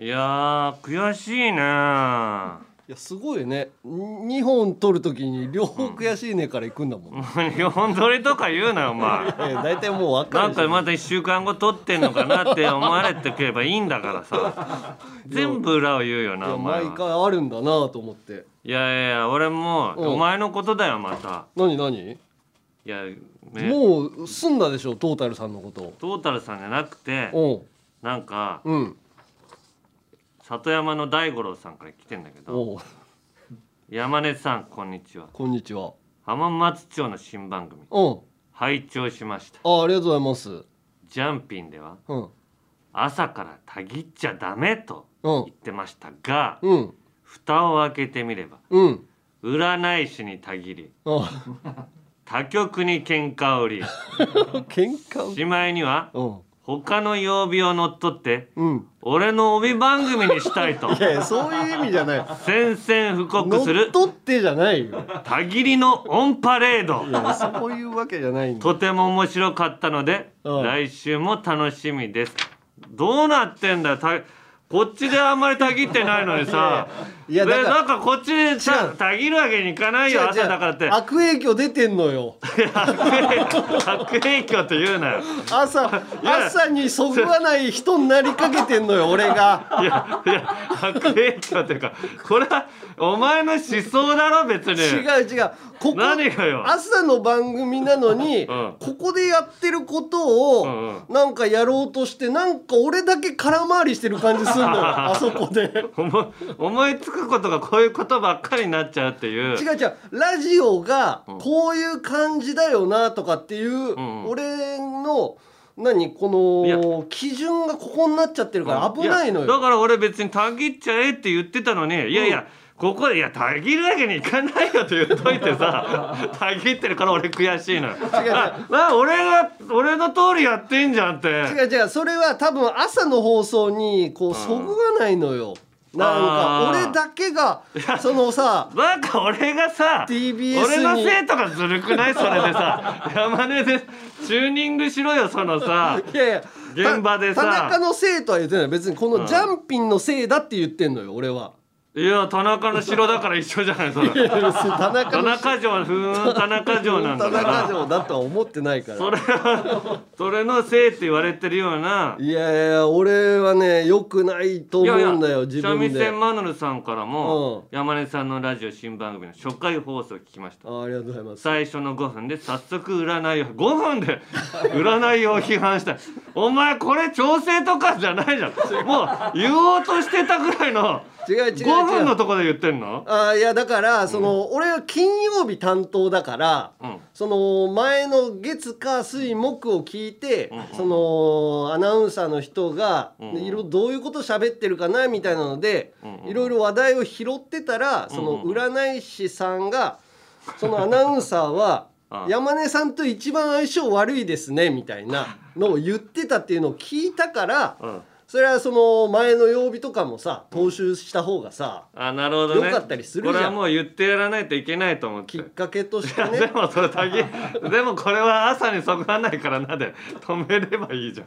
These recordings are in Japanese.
いやー悔しいね。いやすごいね。2本取るときに両方悔しいねから行くんだもん、ね、4本取りとか言うなよお前。大体もう分かるなんかまた1週間後取ってんのかなって思われてくればいいんだからさ。全部裏を言うよなお前毎回あるんだなと思って。いやいやいや俺もお前のことだよまた。何何？いや、ね、もう済んだでしょトータルさんのこと。トータルさんじゃなくてなんか、うん里山の大五郎さんから来てんだけど山根さんこんにちは。こんにちは。浜松町の新番組。拝聴しました。あありがとうございます。ジャンピンでは、うん、朝からたぎっちゃダメと言ってましたが、うん、蓋を開けてみれば、うん、占い師にたぎり他局に喧嘩を売り 喧嘩しまいには、うん他の曜日を乗っ取って、うん、俺の帯番組にしたいと。いやそういう意味じゃない。宣戦布告する。乗っ取ってじゃないよ。たぎりのオンパレード。いやそういうわけじゃないとても面白かったので、うん、来週も楽しみです。どうなってんだよ。こっちであんまりたぎってないのにさいやだなんかこっちでさたぎるわけにいかないよ朝だからって。悪影響出てんのよ。悪影響って言うなよ。朝朝にそぐわない人になりかけてんのよ俺が。いやいや悪影響っていうかこれはお前の思想だろ別に。違う違う。ここ何がよ。朝の番組なのに、うん、ここでやってることを、うんうん、なんかやろうとしてなんか俺だけ空回りしてる感じするのよ あそこで。思いつくことがこういうことばっかりになっちゃうっていう。違う違う。ラジオがこういう感じだよなとかっていう、うん、俺の何この基準がここになっちゃってるから危ないのよ。だから俺別にたぎっちゃえって言ってたのにいやいや、ここで「いやたぎるわけにいかないよ」と言っといてさ たぎってるから俺悔しいのよ。違う違う。あ俺が俺の通りやってんじゃんって。違う違う。それは多分朝の放送にこうそぐわないのよ。なんか俺だけがそのさなんか俺がさ TBS 俺のせいとかずるくないそれでさ 山根でチューニングしろよそのさいやいや現場でさ。田中のせいとは言ってない。別にこのジャンピンのせいだって言ってんのよ俺は。いや田中の城だから一緒じゃないそれ。田中田中城ふーん田中城なんだ田中城だとは思ってないから。それはそれのせいって言われてるような。いやいや俺はねよくないと思うんだよ自分で。三味線マヌルさんからも、うん、山根さんのラジオ新番組の初回放送聞きました。あありがとうございます。最初の5分で早速占いを5分で占いを批判した。お前これ調整とかじゃないじゃん。もう言おうとしてたぐらいの違う違う違う。5分のとこで言ってんの？あいやだからその、うん、俺は金曜日担当だから、うん、その前の月火水木を聞いて、うんうん、そのアナウンサーの人が、うんうん、どういうこと喋ってるかなみたいなので、うんうん、いろいろ話題を拾ってたらその占い師さんがそのアナウンサーは 山根さんと一番相性悪いですねみたいなのを言ってたっていうのを聞いたから、それはその前の曜日とかもさ踏襲した方がさあなるほどね。よかったりするじゃん。これはもう言ってやらないといけないと思って。きっかけとしてね。でもそれだけ でもこれは朝にそぐわないからなで止めればいいじゃん。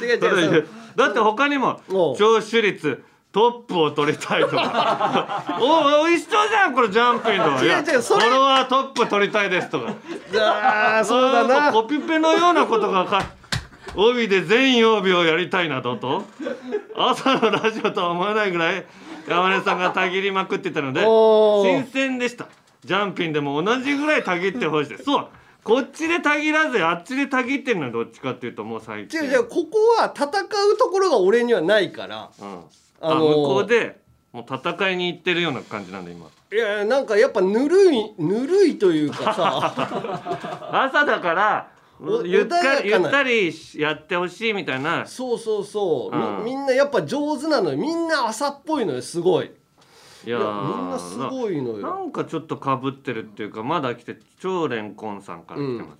違う違うだって他にも聴取率トップを取りたいとか。おお一緒じゃんこれジャンピング違う違うそれフォロワートップ取りたいですとか。ああそうだな。コピペのようなことがか帯で全曜日をやりたいなどと朝のラジオとは思わないぐらい山根さんがたぎりまくってたので新鮮でした。ジャンピンでも同じぐらいたぎってほしいそうこっちでたぎらずあっちでたぎってるのはどっちかっていうともう最近。違う違うここは戦うところが俺にはないから、うん、あのー、向こうでもう戦いに行ってるような感じなんだ今。いやなんかやっぱぬるいぬるいというかさ。朝だからゆったりゆったりやってほしいみたいな。そうそうそう、うん、みんなやっぱ上手なのよ。みんな朝っぽいのよすごい。いやみんなすごいのよ。なんかちょっとかぶってるっていうかまだ来て超レンコンさんから来てま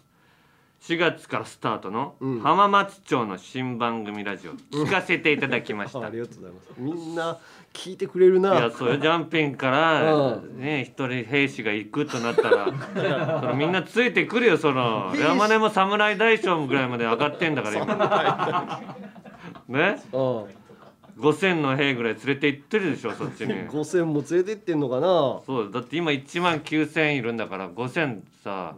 す、うん、4月からスタートの浜松町の新番組ラジオ聞かせていただきました、ありがとうございます。みんな聞いてくれるな。いやそういうジャンピンからね一人兵士が行くとなったら そのみんなついてくるよその。山根も侍大将ぐらいまで上がってんだから今。ね？5,000の兵ぐらい連れて行ってるでしょそっちに。5000も連れてってんのかな。そうだって今1万9,000いるんだから5,000さ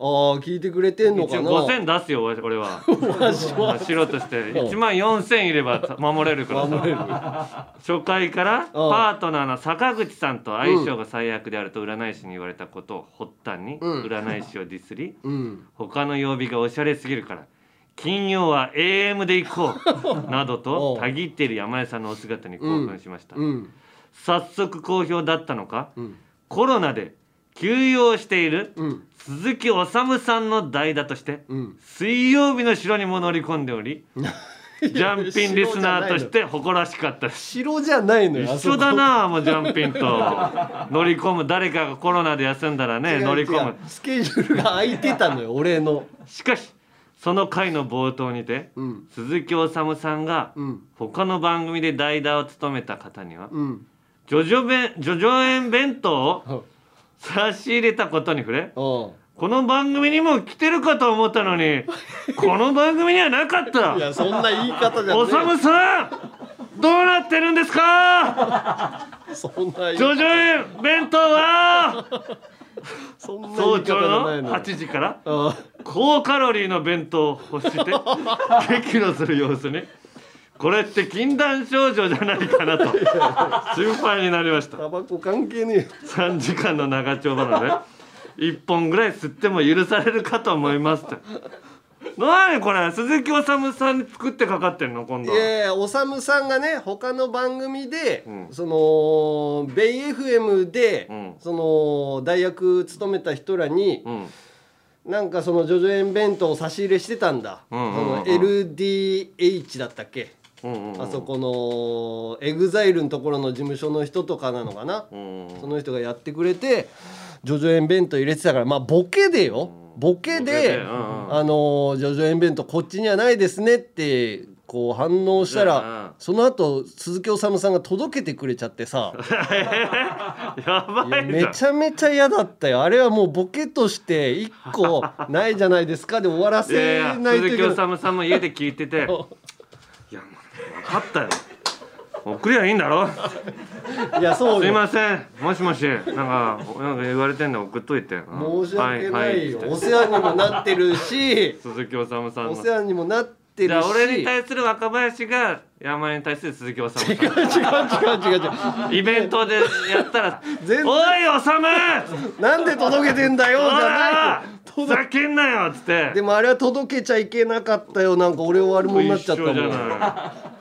ああ聞いてくれてんのかな？5,000出すよ俺俺は。マジは素人して。1万4,000いれば守れるから守れる。初回からパートナーの坂口さんと相性が最悪であると占い師に言われたことを発端にうん。占い師をディスりうん。他の曜日がおしゃれすぎるから金曜は AM で行こうなどおとうたぎっている山根さんのお姿に興奮しました、うん。早速好評だったのかうん。コロナで休養しているうん鈴木おさむさんの代打としてうん。水曜日の城にも乗り込んでおり ジャンピンリスナーとして誇らしかったです。城じゃないのよ一緒だなもうジャンピンと。乗り込む。誰かがコロナで休んだらあそこね乗り込む。違う違うスケジュールが空いてたのよ 俺の。しかしその回の冒頭にてうん。鈴木おさむさんがうん。他の番組で代打を務めた方にはうん。ジョジョ弁ジョジョ園弁当をうん差し入れたことに触れうん。この番組にも来てるかと思ったのにこの番組にはなかった。いやそんな言い方じゃねおさむさんどうなってるんですか？そんなジョジョ園弁当はそんな言早朝のないのよ。8時からあ高カロリーの弁当を欲して激怒する様子にこれって禁断症状じゃないかなと。心配になりました。タバコ関係ねえよ。3時間の長丁場なので1本ぐらい吸っても許されるかと思いますって何これ？鈴木おさむさんに作ってかかってんの？今度いやいやおさむさんがね他の番組で、うん。そのベイ FM で、うん。その大学勤めた人らに、うん。なんかそのジョジョ園弁当を差し入れしてたんだ、うんうんうんうん。その LDH だったっけ、うんうんうん。あそこの EXILE のところの事務所の人とかなのかな、うんその人がやってくれてジョジョ園弁当入れてたからまあボケでよ。ボケで、うんうん。あのージョジョ園弁当こっちにはないですねってこう反応したら、うんうん。その後鈴木おさむさんが届けてくれちゃってさ。めちゃめちゃ嫌だったよ。あれはもうボケとして一個ないじゃないですか。で終わらせないとい鈴木けない。おさむさんも家で聞いてて かったよ。送りゃいいんだろ。いやそうよ。すいません。もしもし。なんかなんか言われてんの送っといて。うん申し訳ないよ、ははお世話にもなってるし。鈴木おさむさんの。お世話にもなってるし。俺に対する若林が山根に対する鈴木おさむ違う違う違う違う違う。イベントでやったら「全然。おいおさむ！なんで届けてんだよじおゃらないふざけんなよ」っつって。でもあれは届けちゃいけなかったよ。なんか俺悪者になっちゃったも一緒じゃん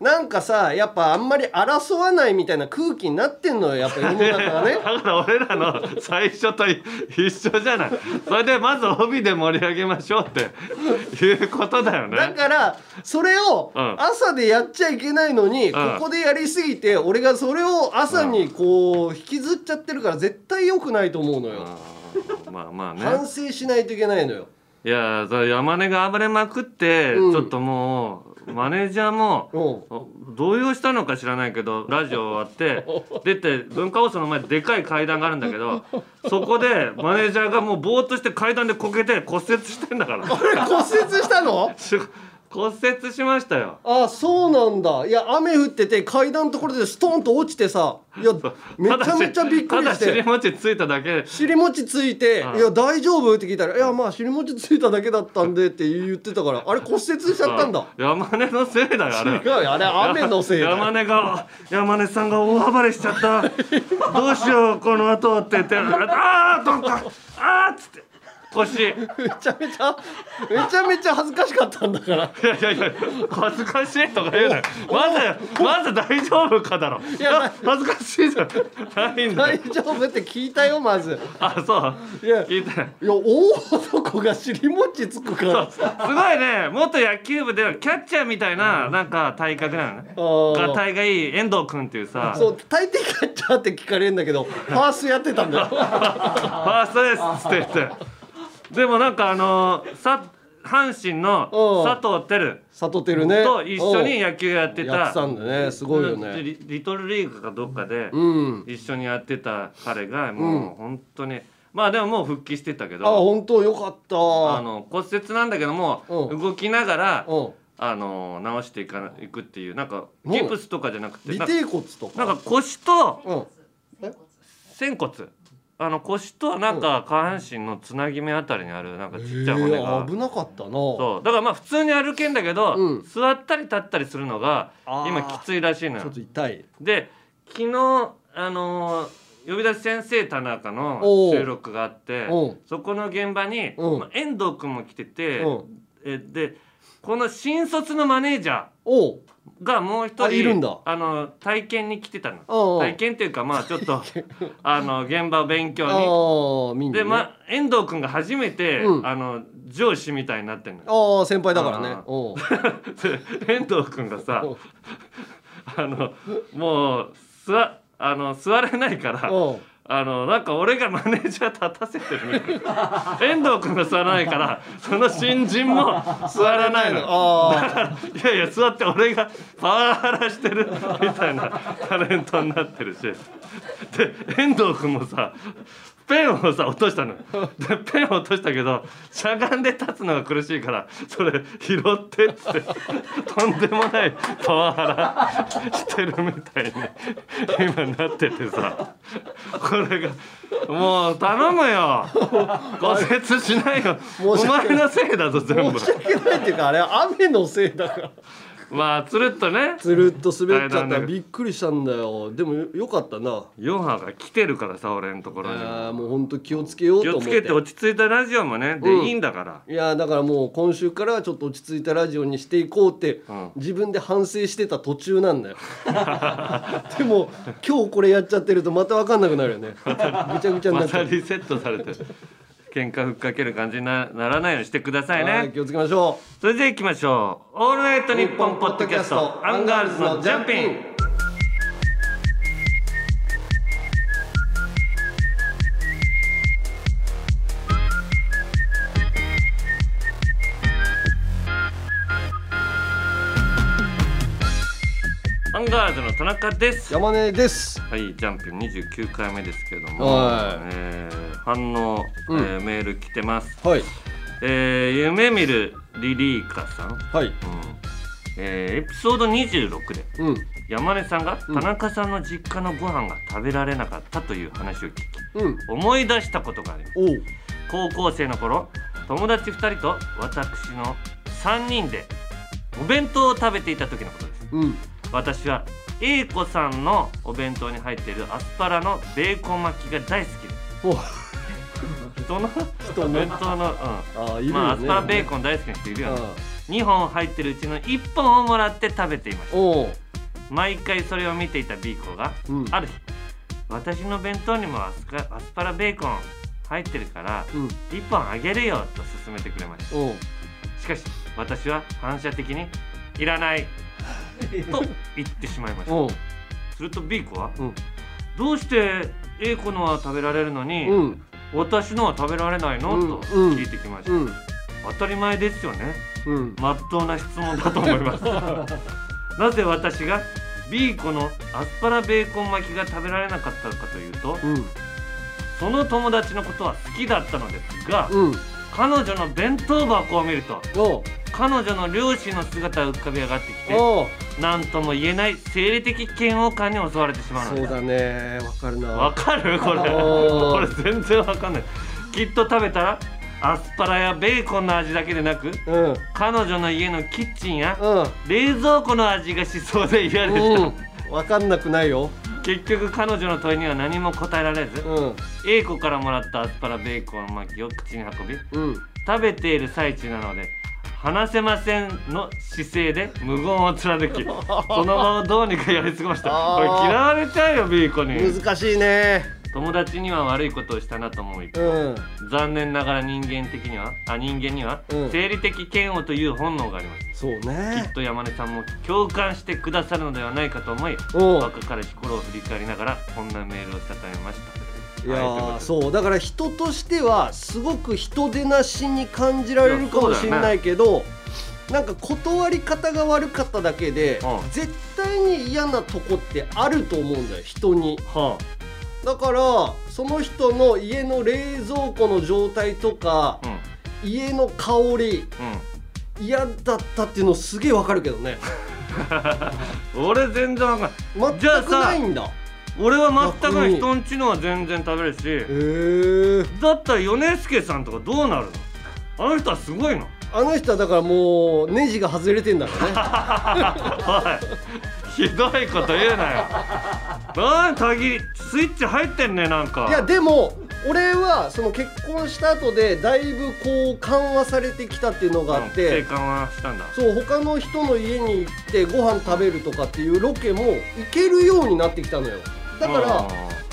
ななんかさやっぱあんまり争わないみたいな空気になってんのよやっぱ世の中がね。いだから俺らの最初と一緒じゃない。それでまず帯で盛り上げましょうっていうことだよね。だからそれをうん。朝でやっちゃいけないのに、ん。ここでやりすぎて俺がそれを朝にこう引きずっちゃってるから絶対良くないと思うのよ、うんまあまあね。反省しないといけないのよいや山根が暴れまくって、うん。ちょっともうマネージャーもう。ん動揺したのか知らないけどラジオ終わって 出て文化放送の前でかい階段があるんだけどそこでマネージャーがもうぼーっとして階段でこけて骨折してんだから。これ骨折したの？し骨折しましたよ。あそうなんだ。いや雨降ってて階段のところでストンと落ちてさいやめちゃめちゃびっくりしたてだ尻餅ついただけ。尻餅ついて「うんいや大丈夫?」って聞いたら「いやまあ尻餅ついただけだったんで」って言ってたからあれ骨折しちゃったんだ。山根のせいだよあれ違うよあれ雨のせいだよ。山根が山根さんが大暴れしちゃった。どうしようこの後って言ってああどんかああっつって腰。いやめちゃめちゃめちゃめちゃ恥ずかしかったんだから。いやいや恥ずかしいとか言うなよ。まずまず大丈夫かだろ。いやや恥ずかしいじゃないんだ大よ丈夫って聞いたよまず。あそう。いや聞いてないいや大男が尻餅つくからすごいね。元野球部ではキャッチャーみたいななんか体格なのねあー。がたいがいい遠藤君っていうさ。そう大抵キャッチャーって聞かれるんだけどファーストやってたんだよ。ファーストですっつって言ってでもなんかあのーさ阪神のうん。佐藤輝。悟てるね。と一緒に野球やってた。やってたんだね。すごいよね。リリトルリーグかどっかでうん。一緒にやってた彼がもう本当に。まあでももう復帰してたけあど本当よかった。あの骨折なんだけどもうん。動きながらうん。あの直していかいくっていう。なんかギプスとかじゃなくて尾骨とかなんか腰とうん。仙骨あの腰となんか下半身のつなぎ目あたりにあるなんかちっちゃい骨えがー危なかったな。そう。だからまあ普通に歩けんだけど、うん。座ったり立ったりするのがあー。今きついらしいのちょよっと痛い。で昨日あのー呼び出し先生田中のおう。収録があってう。んそこの現場に、うん。まあ、遠藤君も来てて、うん。えでこの新卒のマネージャおう。ーがもう一人あいるんだ。あの体験に来てたの。体験っていうかまあちょっと あの現場勉強に。ね。でまあ遠藤君が初めて、うん。あの上司みたいになってんのよ。ああ先輩だからね。遠藤君がさあのもう座あの座れないからあのなんか俺がマネージャー立たせてる遠藤君が座らないからその新人も座らないの。あいやいや座って俺がパワハラしてるみたいなタレントになってるし。で遠藤君もさペンをさ落としたの。でペンを落としたけどしゃがんで立つのが苦しいからそれ拾ってっつって。とんでもないパワハラしてるみたいに今なっててさ。これがもう頼むよ。骨折しないよ。お前のせいだぞあ全部。申し訳ないっていうかあれ雨のせいだからまあつるっとね。つるっと滑っちゃった。びっくりしたんだよ。でもよよかったな。ヨハが来てるからさ俺のところにあーもう本当気をつけよう気をと思って。つけて落ち着いたラジオもねで、うん。いいんだから。いやだからもう今週からはちょっと落ち着いたラジオにしていこうって、うん。自分で反省してた途中なんだよ。でも今日これやっちゃってるとまた分かんなくなるよね。ぐちゃぐちゃになまっちゃう。たリセットされて喧嘩ふっかける感じになならないようにしてくださいね。はい気をつけましょそれでは行きましょう「オールナイトニッポン」ポッドキャストアンガールズのジャンピンンガールズの田中です。う山根です。はい、ジャンピン29回目ですけれども、はい。えー反応、うん。えーメール来てます。はい。えー夢見るリリーカさん、うん。はいえーエピソード26でうん。山根さんがうん田中さんの実家のご飯が食べられなかったという話を聞きうん。思い出したことがあります。高校生の頃友達2人と私の3人でお弁当を食べていた時のことです。うん私は A 子さんのお弁当に入っているアスパラのベーコン巻きが大好きです。お。人の？人の弁当の、うん、まあアスパラベーコン大好きな人いるよね。う2本入ってるうちの1本をもらって食べていました。毎回それを見ていた B 子が、うん。ある日私の弁当にもアスカアスパラベーコン入ってるからうん。1本あげるよと勧めてくれました。しかし私は反射的にいらない。と言ってしまいました。すると B 子は、うん。どうして A 子のは食べられるのに、うん。私のは食べられないの、うん。とうん。聞いてきました、うん。当たり前ですよね。うん。まっとうな質問だと思います。なぜ私が B 子のアスパラベーコン巻きが食べられなかったかというとうん。その友達のことは好きだったのですが、うん。彼女の弁当箱を見ると彼女の両親の姿が浮かび上がってきて何とも言えない生理的嫌悪感に襲われてしまうそうだね。わかるな。わかる？これ。お これー全然わかんない。きっと食べたらアスパラやベーコンの味だけでなくうん。うん彼女の家のキッチンや冷蔵庫の味がしそうで嫌でした、うん。わかんなくないよ。結局彼女の問いには何も答えられずうん。A 子からもらったアスパラベーコン巻きを口に運びうん。食べている最中なので話せませんの姿勢で無言を貫き その場をどうにかやり過ごした。これ嫌われちゃうよ B 子に。難しいね。友達には悪いことをしたなと思う一方うん。残念ながら人間的にはあ人間にはうん。生理的嫌悪という本能があります、そうきねっと山根さんも共感してくださるのではないかと思いう。ん若かりし頃を振り返りながらこんなメールをしたためましたいやそうだから人としてはすごく人出なしに感じられるかもしれないけど、なんか断り方が悪かっただけで、うん。絶対に嫌なとこってあると思うんだよ人に。はだからその人の家の冷蔵庫の状態とかあうん。家の香り嫌だったっていうのすげえわかるけどね。俺全然わかんない。全くなさいんだ俺は全く人んちのは全然食べるしへえ。だったら米助さんとかどうなるの？あの人はすごいの。あの人はだからもうネジが外れてんだろうね。ひどいこと言うなよ。なんたぎりスイッチ入ってんねなんか。いやでも俺はその結婚した後でだいぶこう緩和されてきたっていうのがあっうんて、生還はしたんだ。そう他の人の家に行ってご飯食べるとかっていうロケも行けるようになってきたのよだから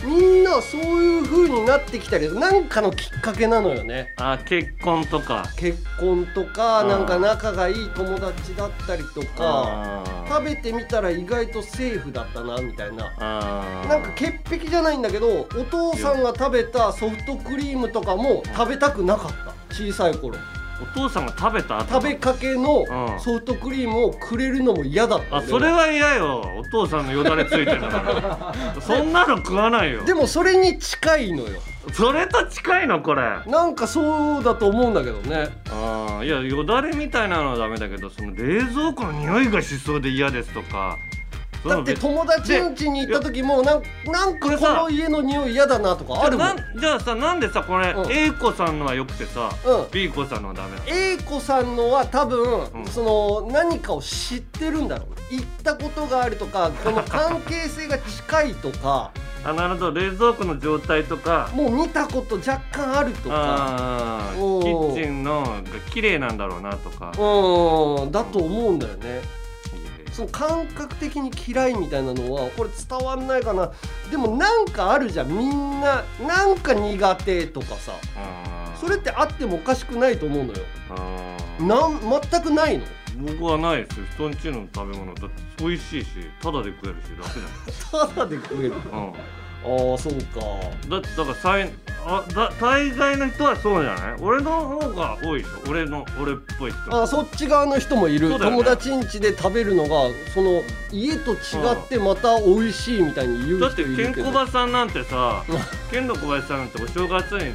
みんなそういう風になってきたりなんかのきっかけなのよね。あー結婚とか。結婚とかうん。なんか仲がいい友達だったりとか食べてみたら意外とセーフだったなみたいな。なんか潔癖じゃないんだけどお父さんが食べたソフトクリームとかも食べたくなかった小さい頃お父さんが食べた後食べかけのうん。ソフトクリームをくれるのも嫌だったあそれは嫌よ。お父さんのよだれついてるから そんなの食わないよ。でもそれに近いのよ。それと近いのこれ。あなんかそうだと思うんだけどね。あいやよだれみたいなのはダメだけどその冷蔵庫の匂いがしそうで嫌ですとかだって友達ん家に行った時もなんなんかこの家の匂い嫌だなとかあるもん。じゃあさなんでさこれ、うん。A 子さんのはよくてさ、うん。B 子さんのはダメなの？A 子さんのは多分、うん。その何かを知ってるんだろう。行ったことがあるとかこの関係性が近いとか。あなるほど。冷蔵庫の状態とか。もう見たこと若干あるとか。キッチンのが綺麗なんだろうなとか。うん。だと思うんだよねその感覚的に嫌いみたいなのはこれ伝わんないかな。でもなんかあるじゃんみんな。なんか苦手とかさ。それってあってもおかしくないと思うのよ。なん全くないの？僕はないですよ。人んちの食べ物。だって美味しいしタダで食えるし楽じただ で食える。うんああそうか。だってだからさいあだ大概の人はそうじゃない？俺の方が多いでしょ？俺の俺っぽい人。あそっち側の人もいる、ね。友達ん家で食べるのがその家と違ってまた美味しいみたいに言うだってケンコバさんなんてさ ケンド小林さんなんてお正月に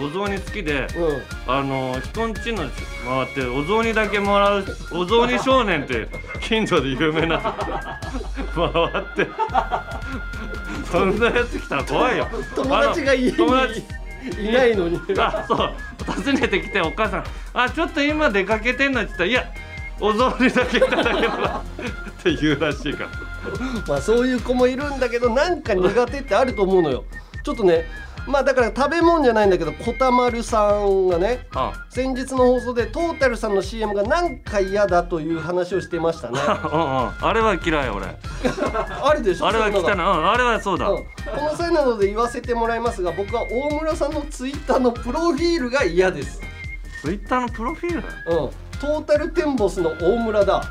おお雑煮好きでうん。あの人んちの回ってお雑煮だけもらうお雑煮少年って近所で有名な 回ってそんなやつ来たら怖いよ。友達が家にいないのに。あそう。訪ねてきてお母さん「あちょっと今出かけてんの?」って言ったら「いやお雑煮だけいただければ」って言うらしいから。まあそういう子もいるんだけどなんか苦手ってあると思うのよ。ちょっとねまあだから食べ物じゃないんだけどこたまるさんがねあ先日の放送でトータルさんの CM がなんか嫌だという話をしてましたね。うんうん。あれは嫌い俺。あるでしょあれは汚い。うんあれはそうだ、うん。この際なので言わせてもらいますが僕は大村さんのツイッターのプロフィールが嫌です、ツイッターのプロフィール？うん、トータルテンボスの大村だ。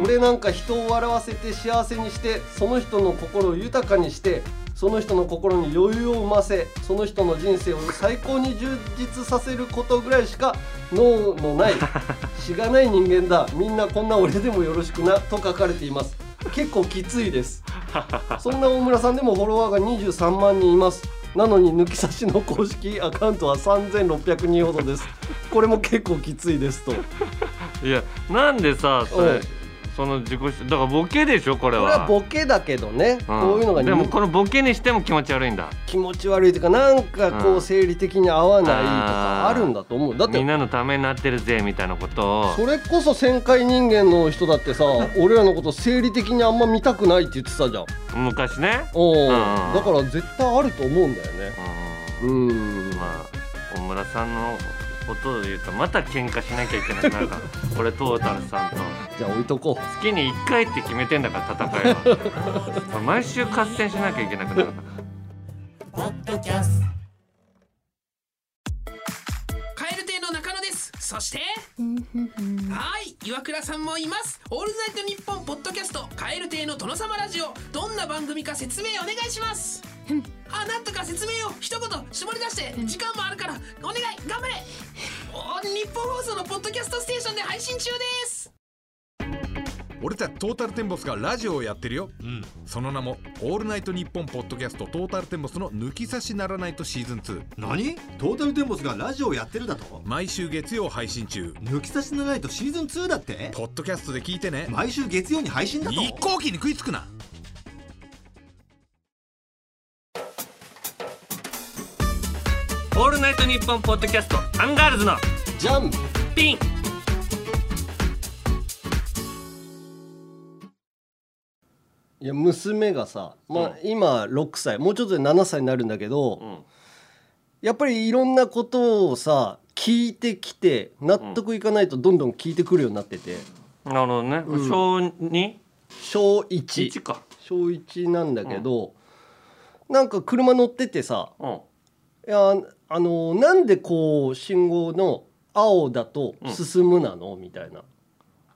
俺なんか人を笑わせて幸せにしてその人の心を豊かにしてその人の心に余裕を生ませその人の人生を最高に充実させることぐらいしか脳のない しがない人間だ。みんなこんな俺でもよろしくなと書かれています。結構きついです。そんな大村さんでもフォロワーが23万人います。なのに抜き差しの公式アカウントは3600人ほどです。これも結構きついですと。いやなんでさそれうんその自己主だからボケでしょこれは。これはボケだけどね、うん。こういうのがでもこのボケにしても気持ち悪いんだ。気持ち悪いというかなんかこうんう生理的に合わないとあかーあるんだと思う。だってみんなのためになってるぜみたいなことを。それこそ旋回人間の人だってさ俺らのこと生理的にあんま見たくないって言ってたじゃん。昔ね。おお、ん。だから絶対あると思うんだよね。うん。うん。まあ大村さんのことを言うとまた喧嘩しなきゃいけなくなるから。俺トータルさんと。じゃあ置いとこ月に1回って決めてんだから戦いは。毎週合戦しなきゃいけなくなる。からカエル亭の中野です。そしてはい岩倉さんもいます。オールナイトニッポンポッドキャストカエル亭の殿様ラジオ。どんな番組か説明お願いしますあなんとか説明を一言絞り出して時間もあるからお願い頑張れ。お日本放送のポッドキャストステーションで配信中です。俺たちトータルテンボスがラジオをやってるよ、うん、その名も「オールナイトニッポン」ポッドキャストトータルテンボスの抜き差しならないとシーズン2何？トータルテンボスがラジオをやってるだと？毎週月曜配信中。抜き差しならないとシーズン2だって？ポッドキャストで聞いてね。毎週月曜に配信だと？一向機に食いつくなオールナイトニッポンポッドキャストアンガールズのジャン。ピン。いや娘がさ、まあ、今6歳もうちょっとで7歳になるんだけど、うん。やっぱりいろんなことをさ聞いてきて納得いかないとどんどん聞いてくるようになってて、なるほどね、うん。小 2? 小1 1か。小1なんだけど、なんか車乗っててさうんいやあのなんでこう信号の青だと進むなの、みたいな。あ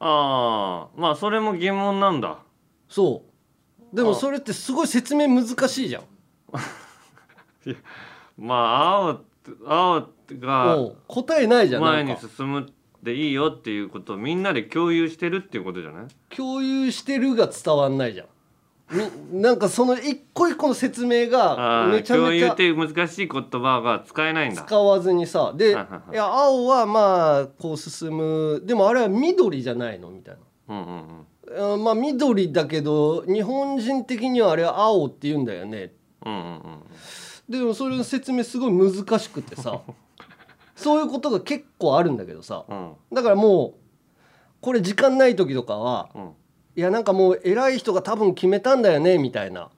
あまあそれも疑問なんだ。そう。でもあ。それってすごい説明難しいじゃん。まあ青青が答えないじゃんな前に進むでいいよっていうことをみんなで共有してるっていうことじゃない？共有してるが伝わんないじゃん。みなんかその一個一個の説明があめちゃあ共有っめちゃていう難しい言葉が使えないんだ。使わずにさでいや青はまあこう進む。でもあれは緑じゃないのみたいうんうんうん。まあ緑だけど日本人的にはあれは青って言うんだよね。うんうんうん。でもそれの説明すごい難しくてさ。そういうことが結構あるんだけどさ。うん。だからもうこれ時間ない時とかはうんいやなんかもう偉い人が多分決めたんだよねみたいな。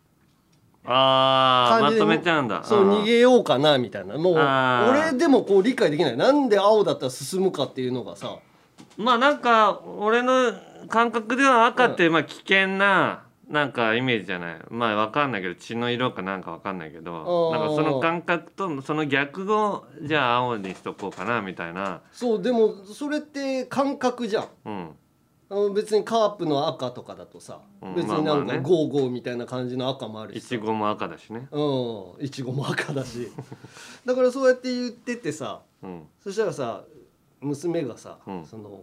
ああま感じでとめちゃうんだ。そう逃げようかなみたいな。もう俺でもこう理解できない。なんで青だったら進むかっていうのがさ。まあなんか俺の感覚では赤ってまあ危険ななんかイメージじゃない。まあわかんないけど血の色かなんかわかんないけどなんかその感覚とその逆をじゃあ青にしとこうかなみたいな。そうでもそれって感覚じゃん。うんあの別にカープの赤とかだとさ、うん別になんかまあまあね。ゴーゴーみたいな感じの赤もあるしさ。いちごも赤だしね。うんいちごも赤だし。だからそうやって言っててさうん。そしたらさ娘がさ、うん。その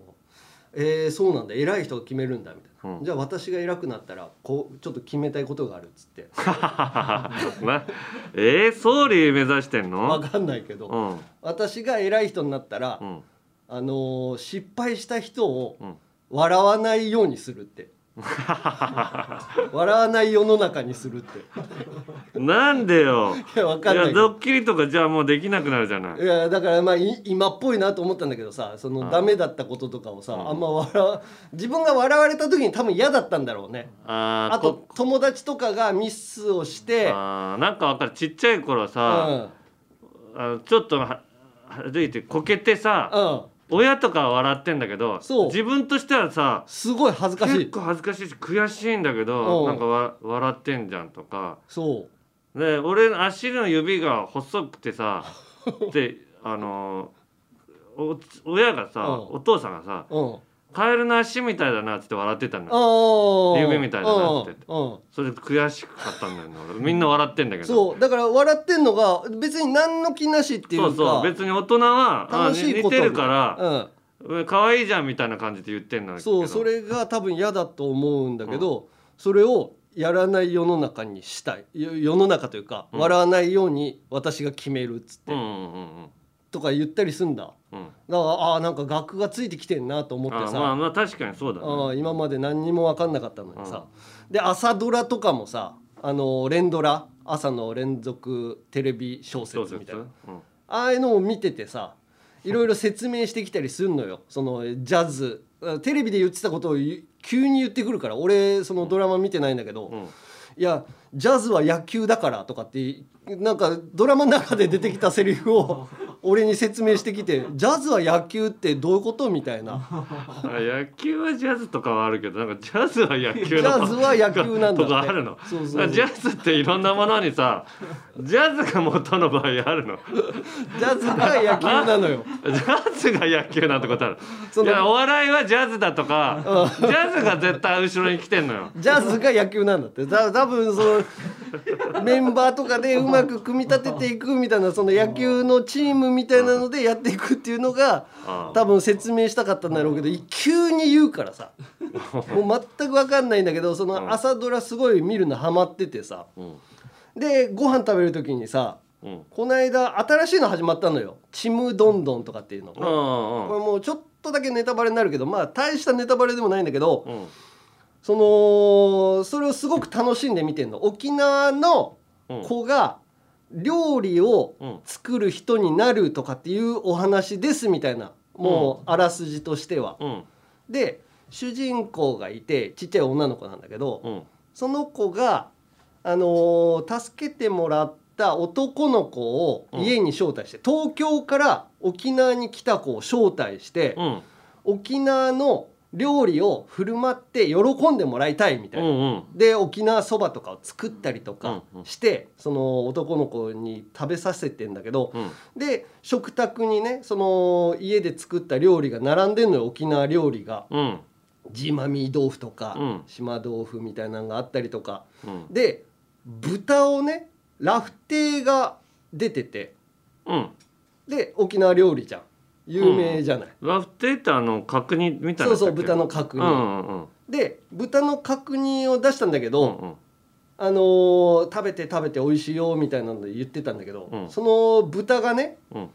えー、そうなんだ偉い人が決めるんだみたいな、うん。じゃあ私が偉くなったらこうちょっと決めたいことがあるっつって。なえー、総理目指してんわのかんないけど、うん。私が偉い人になったら、うん。あのー失敗した人をうん笑わないようにするって。笑わない世の中にするって。なんでよ。いやわいかんない。けどやドッキリとかじゃあもうできなくなるじゃない。いやだからまあい今っぽいなと思ったんだけどさそのうんダメだったこととかをさ、うん。あんま笑わ自分が笑われた時に多分嫌だったんだろうね。あーあと友達とかがミスをしてあーなんかわかる。ちっちゃい頃うさ、ん。あのちょっとは歩いてこけてさ、うん親とかは笑ってんだけどそう。自分としてはさすごい恥ずかしい。結構恥ずかしいし悔しいんだけどうん。なんかわ笑ってんじゃんとか。そう。で俺の足の指が細くてさ であのお親がさ、うん。お父さんがさうん「カエルの足みたいだな」って笑ってたんだよ指みたいだなってうんうん。それで悔しかったんだよね俺。みんな笑ってんだけど。そう。だから笑ってんのが別に何の気なしっていうか。そうそう別に大人はあ楽しいこと似てるからうん。うん可愛いじゃんみたいな感じで言ってんだけどそうそれが多分嫌だと思うんだけど、それをやらない世の中にしたい。よ世の中というか、うん。笑わないように私が決めるっつって、うんうんうん。とか言ったりすんだうん。ああーなんか額がついてきてんなと思ってさ。あまあまあ確かにそうだあねー今まで何にも分かんなかったのにさ、で朝ドラとかもさあの連ドラ朝の連続テレビ小説みたいな。うん。ああいうのを見ててさいろいろ説明してきたりするのよ。そのジャズ。テレビで言ってたことを言急に言ってくるから俺そのドラマ見てないんだけど、うん。いやジャズは野球だからとかってなんかドラマの中で出てきたセリフを 俺に説明してきてジャズは野球ってどういうことみたいな。あ野球はジャズとかはあるけどなんかジャズは野球ジのャズは野球なんだとかあるの。そうそうジャズっていろんなものにさジャズが元の場合あるの。ジャズが野球なのよ。ジャズが野球なんてことある。いやお笑いはジャズだとかジャズが絶対後ろに来てんのよ。ジャズが野球なんだって。だ多分その メンバーとかでうまく組み立てていくみたいなその野球のチームみたいなのでやっていくっていうのが多分説明したかったんだろうけど急に言うからさ。もう全く分かんないんだけどその朝ドラすごい見るのハマっててさ。でご飯食べる時にさうん。この間新しいの始まったのよ「ちむどんどん」とかっていうの。こうんれもうちょっとだけネタバレになるけどまあ大したネタバレでもないんだけどうん。そのそれをすごく楽しんで見てんの。沖縄のうん。子が料理をうん。作る人になるとかっていうお話ですみたいなもうあらすじとしては。うん。で主人公がいてちっちゃい女の子なんだけどうん。その子が、あのー助けてもらった男の子を家に招待して、東京から沖縄に来た子を招待して、うん。沖縄の料理を振る舞って喜んでもらいたいみたいな。うんうん。で沖縄そばとかを作ったりとかうんうん。して、その男の子に食べさせてんだけど、うん。で食卓にねその家で作った料理が並んでんのよ沖縄料理が。うん。ジマミー豆腐とか、うん。島豆腐みたいなのがあったりとか。うん。で豚をねラフテーが出てて。うん。で沖縄料理じゃん有名じゃない、ラフテーってあの角煮みたいなそうそう豚の角煮、うんうんうん。で豚の角煮を出したんだけど、うんうん。あのー食べて食べて美味しいよみたいなので言ってたんだけど、うん。その豚がねうん。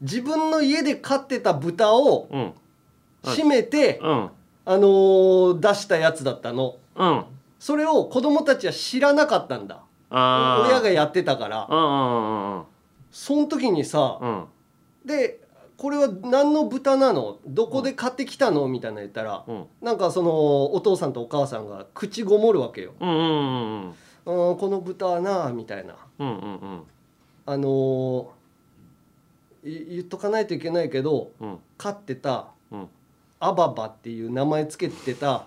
自分の家で飼ってた豚をうん。締めて、うん。あのー出したやつだったの。うん。それを子供たちは知らなかったんだ。親がやってたから。うんうんうん。その時にさ、うん。でこれは何の豚なの？どこで買ってきたの？みたいなの言ったら、うん。なんかそのお父さんとお母さんが口ごもるわけよ。うんうんこの豚はなみたいな。うんうんうん。あのーい言っとかないといけないけどうん。飼ってたうん。アババっていう名前つけてた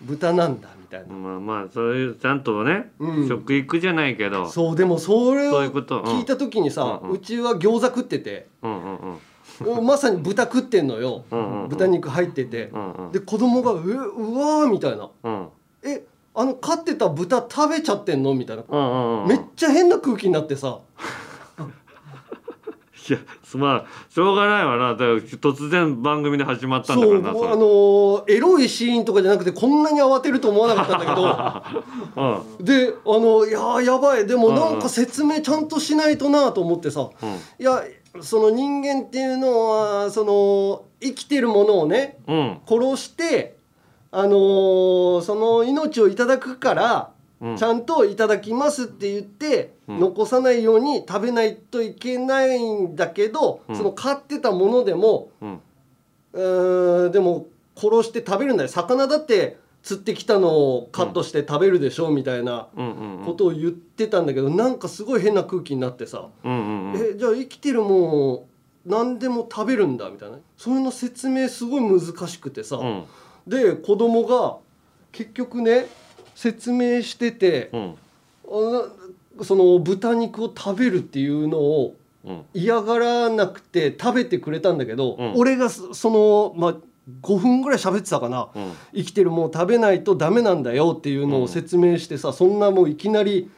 豚なんだみたいな。まあまあそういうちゃんとね、うん。食育じゃないけど。そうでもそれを聞いた時にさ、うんううんちは餃子食ってて、うんうんうんうんまさに豚食ってんのよ、うんうんうん。豚肉入ってて、うんうん。で子供が「えうわー」みたいな。うん「えあの飼ってた豚食べちゃってんの?」みたいな、うんうんうんめっちゃ変な空気になってさ。いやまあしょうがないわな。だ突然番組で始まったんだからなそれ。のーエロいシーンとかじゃなくてこんなに慌てると思わなかったんだけど。うん。であのいやーやばい。でもうんうんなん。か説明ちゃんとしないとなと思ってさ、うん。いやその人間っていうのはその生きてるものをねうん。殺してあのーその命をいただくから、うん。ちゃんといただきますって言って、うん。残さないように食べないといけないんだけど、うん。その飼ってたものでもうん。でも殺して食べるんだよ。魚だって釣ってきたのをカットして食べるでしょみたいなことを言ってたんだけど、なんかすごい変な空気になってさ、えじゃあ生きてるもんを何でも食べるんだみたいな。そういうの説明すごい難しくてさ、うん。で子供が結局ね説明してて、うん。その豚肉を食べるっていうのをうん。嫌がらなくて食べてくれたんだけど、うん。俺がそそのまあ5分ぐらい喋ってたかな、うん。生きてるもん食べないとダメなんだよっていうのを説明してさ、そんなもういきなり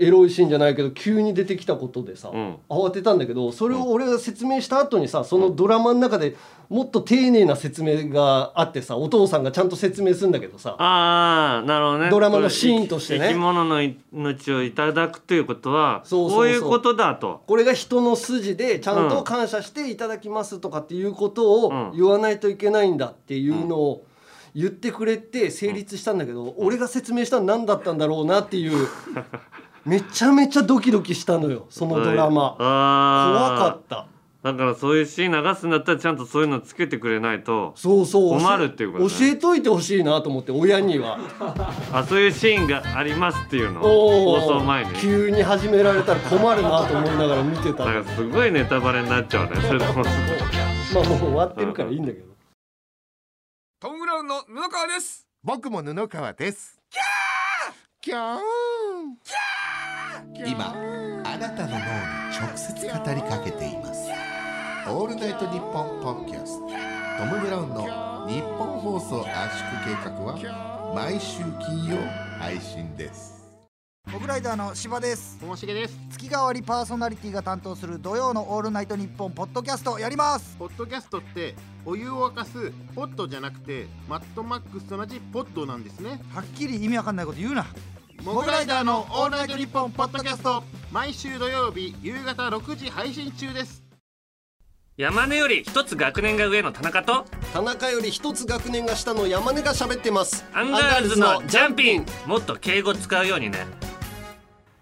エロいシーンじゃないけど急に出てきたことでさ、うん。慌てたんだけどそれを俺が説明した後にさそのドラマの中でもっと丁寧な説明があってさお父さんがちゃんと説明するんだけどさああなるほどね。ドラマのシーンとしてね。生き物の命をいただくということはこういうことだと。これが人の筋でちゃんと感謝していただきますとかっていうことを言わないといけないんだっていうのを言ってくれて成立したんだけど俺が説明したの何だったんだろうなっていう めちゃめちゃドキドキしたのよそのドラマ。怖あかった。だからそういうシーン流すんだったらちゃんとそういうのつけてくれないとそうそう。困るっていうことね。教えといてほしいなと思って親には。あそういうシーンがありますっていうのを放送前に。急に始められたら困るなと思いながら見てただからすごいネタバレになっちゃうね それとも。まあもう終わってるからいいんだけど。トム・ブラウンの布川です。僕も布川です。キャー今あなたの脳に直接語りかけています。オールナイトニッポンポッドキャストトム・ブラウンの日本放送圧縮計画は毎週金曜配信です。トム・ブライダーの柴です。ともしげです。月替わりパーソナリティが担当する土曜のオールナイトニッポンポッドキャストやります。ポッドキャストってお湯を沸かすポットじゃなくてマットマックスと同じポットなんですね。はっきり意味わかんないこと言うなモグライダーのオールナイトニッポンポッドキャスト。毎週土曜日夕方6時配信中です。山根より一つ学年が上の田中と田中より一つ学年が下の山根が喋ってます。アンガールズのジャンピン。もっと敬語使うようにね。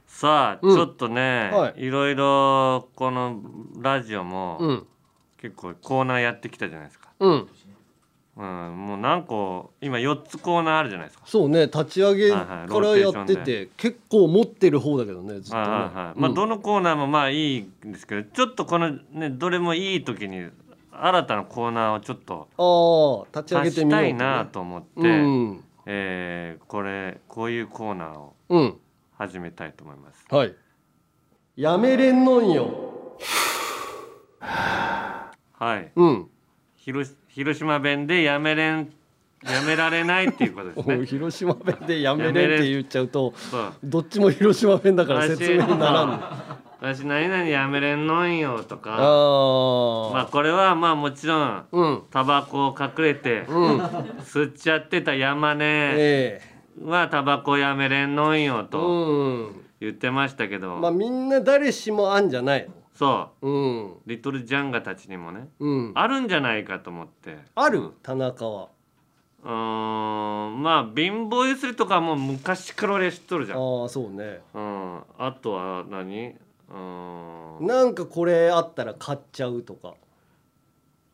さあ、うん。ちょっとね、、はいろいろこのラジオも、うん。結構コーナーやってきたじゃないですか、うんうん、もう何個今4つコーナーあるじゃないですか。そうね立ち上げからやってて結構持ってる方だけどねずっとね。はいはいはい。まあ、うんどのコーナーもまあいいんですけどちょっとこのねどれもいい時に新たなコーナーをちょっと立ち上げてみようとね。なと思って、うん。えーこれこういうコーナーをうん。始めたいと思います。はい。やめれんのんよ。はい、うん。広広島弁でやめれんやめられないっていうことですね。広島弁でやめれんって言っちゃうとどっちも広島弁だから説明にならん。の私何々やめれんのんよとか。まあこれはまあもちろんうん。タバコを隠れてうん。吸っちゃってた山根えはタバコやめれんのんよえとうん。言ってましたけど、まあみんな誰しもあんじゃないそう。うん。リトルジャンガたちにもねうん。あるんじゃないかと思って。ある？田中は。うーん。まあ貧乏ゆすりとかはもう昔から俺知っとるじゃん、ああそうね。うん、あとは何？うーん。なんかこれあったら買っちゃうとか。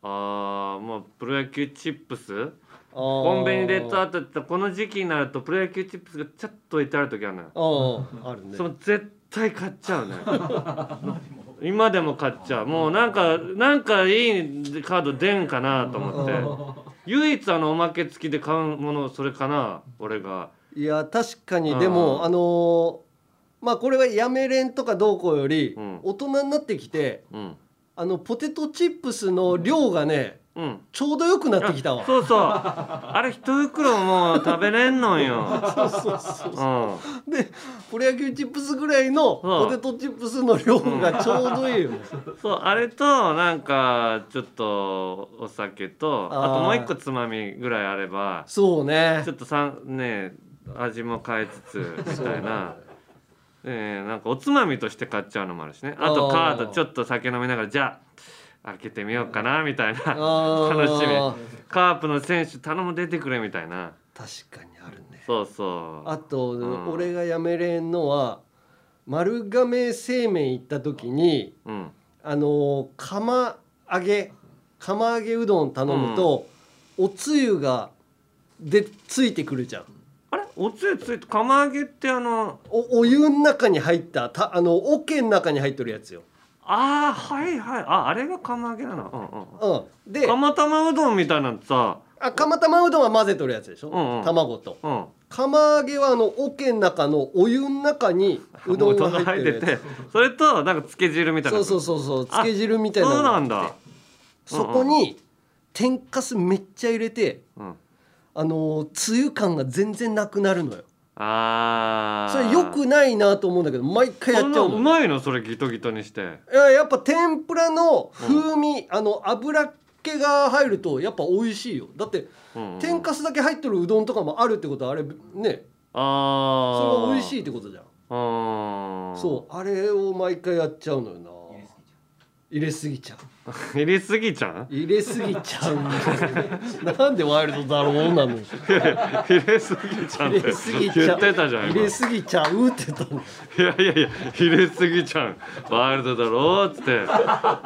あーまあプロ野球チップス？ココンビニでとあったってこの時期になるとプロ野球チップスがちょっと置いてある時あるのよ。あああるね。その絶対買っちゃうね 今でも買っちゃう。もうなんかなんかいいカード出んかなと思って。唯一あのおまけ付きで買うものそれかな俺が。いや確かに。うん。でもあのーまあこれはやめれんとかどうこうよりうん。大人になってきてうん。あのポテトチップスの量がねうん。ちょうど良くなってきたわ。そうそう。あれ一袋もう食べれんのんよ。そうそうそうう。ん。でプロ野球チップスぐらいのそう。ポテトチップスの量がちょうどいいよね。そうあれとなんかちょっとお酒とあともう一個つまみぐらいあればそうね。ちょっとさんね味も変えつつ みたいな。えー、なんかおつまみとして買っちゃうのもあるしね。あとカードちょっと酒飲みながらじゃあ開けてみようかなみたいな楽しみ。カープの選手頼む出てくれみたいな。確かにあるね。そうそう。あと、ん。俺がやめれんのは丸亀製麺行った時にうん。あのー釜揚げ釜揚げうどん頼むと、おつゆがでついてくるじゃん。あれ？おつゆついて釜揚げってあのおお湯の中に入ったたあの桶の中に入ってるやつよ、ああはいはい。ああれが釜揚げなの。うんうん。うん、で釜玉うどんみたいなのさ。あ釜玉うどんは混ぜとるやつでしょ、うんうん。卵と。うん。釜揚げはあの桶の中のお湯の中にうどんが入っててそれとなんかつけ汁みたいな。そうそうそうそう。つけ汁みたいなそうなんだ。そこに天かすめっちゃ入れてうん。あのーつゆ感が全然なくなるのよああそれよくないなと思うんだけど毎回やっちゃうのうまいの？それギトギトにして。いややっぱ天ぷらの風味、あの油っ気が入るとやっぱ美味しいよ。だってうんうん天かすだけ入ってるうどんとかもあるってことはあれね。ああそれは美味しいってことじゃん。うんそうあれを毎回やっちゃうのよな。入れすぎちゃう入れすぎちゃん入れすぎちゃうなんでワイルドだろうなの？よ 入れすぎちゃんって入れすぎちゃう。言ってたじゃん今。入れすぎちゃうって言ったの。いやいやいや入れすぎちゃんワイルドだろうって。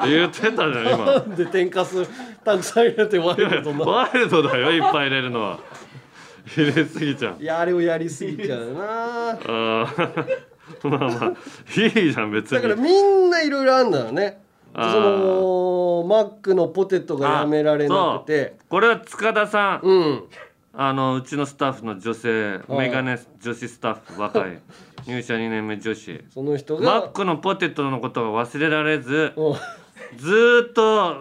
言ってたじゃんな今んで天かすたくさん入れてワイルドなワイルドだよいっぱい入れるのは。入れすぎちゃんいやあれをやりすぎちゃうな。あー。まあまあいいじゃん別に。だからみんないろいろあるんだよねそのマックのポテトがやめられなくて。これは塚田さん、うん。あのうちのスタッフの女性メガネ女子スタッフ若い。入社2年目女子。その人がマックのポテトのことが忘れられずうん。ずーっと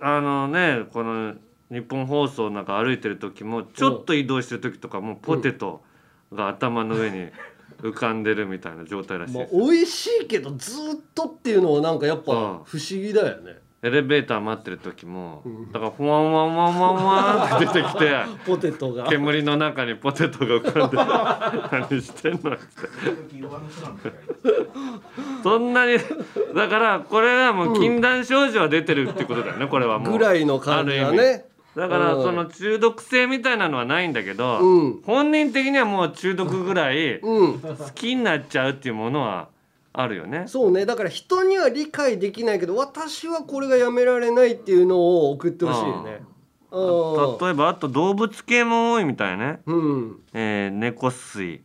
あのねこの日本放送なんか歩いてる時もちょっと移動してる時とかもうポテトが頭の上に浮かんでるみたいな状態らしいまあですよ、美味しいけどずっとっていうのはなんかやっぱ不思議だよね。エレベーター待ってる時も、だからふわんわんわんわんわんって出てきて ポテトが。煙の中にポテトが浮かんで 何してんのって。そんなにだからこれはもう禁断症状は出てるってことだよねこれはもう。ぐらいの感じだある意味。ねだからうん。その中毒性みたいなのはないんだけど、うん。本人的にはもう中毒ぐらいうん。好きになっちゃうっていうものはあるよね。そうね。だから人には理解できないけど私はこれがやめられないっていうのを送ってほしいよね。うん。例えばあと動物系も多いみたいね。うん。えー猫吸い。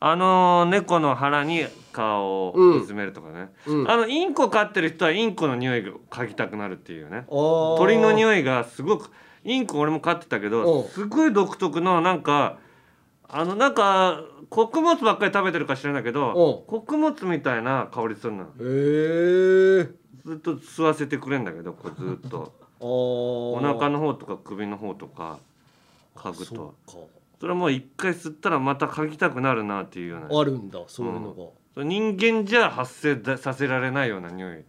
あの猫の腹に顔を沈めるとかね、うん。あのインコ飼ってる人はインコの匂いが嗅ぎたくなるっていうね。鳥鳥の匂いがすごくインコ俺も飼ってたけうん。どすごい独特のなんかあのなんか穀物ばっかり食べてるか知らないけど穀物みたいな香りするのよ。へえずっと吸わせてくれんだけどこうずっと。おお腹の方とか首の方とか嗅ぐと。それはもう一回吸ったらまた嗅ぎたくなるなっていうような。あるんだそういうのが、それ人間じゃ発生ださせられないような匂い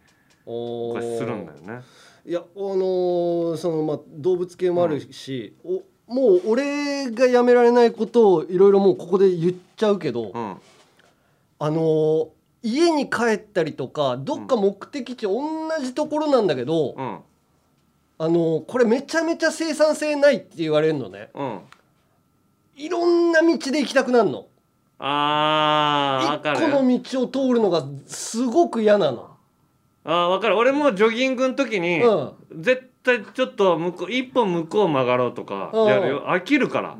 おがするんだよね。いやあのーそのまあ動物系もあるし、おもう俺がやめられないことをいろいろもうここで言っちゃうけど、あのー家に帰ったりとかどっか目的地、同じところなんだけど、あのーこれめちゃめちゃ生産性ないって言われるのね、いろんな道で行きたくなるのあーわかる。一個の道を通るのがすごく嫌なの。あーわかる。俺もジョギングの時に、う絶対ちょっと向こう一本向こう曲がろうとかうん。やるよ。飽きるから、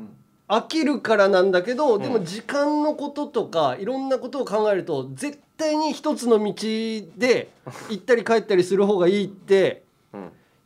飽きるからなんだけど、でも時間のこととかいろんなことを考えると絶対に一つの道で行ったり帰ったりする方がいいって、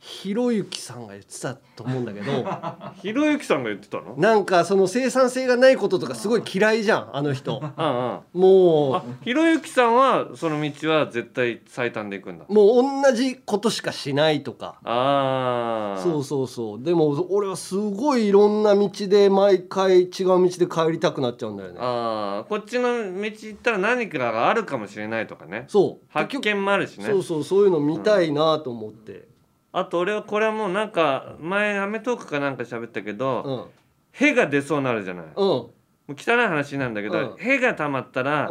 ひろゆきさんが言ってたと思うんだけど ひろゆきさんが言ってたの？なんかその生産性がないこととかすごい嫌いじゃんあの人。あもあひろゆきさんはその道は絶対最短で行くんだ。うもう同じことしかしないとか。ああそうそうそう。でも俺はすごいいろんな道で毎回違う道で帰りたくなっちゃうんだよね。ああこっちの道行ったら何かがあるかもしれないとかね。そう。発見もあるしね。そうそうそういうの見たいなと思って、あと俺はこれはもうなんか前『アメトーーク』かなんか喋ったけど、屁が出そうになるじゃない、もう汚い話なんだけど、うん。屁が溜まったら、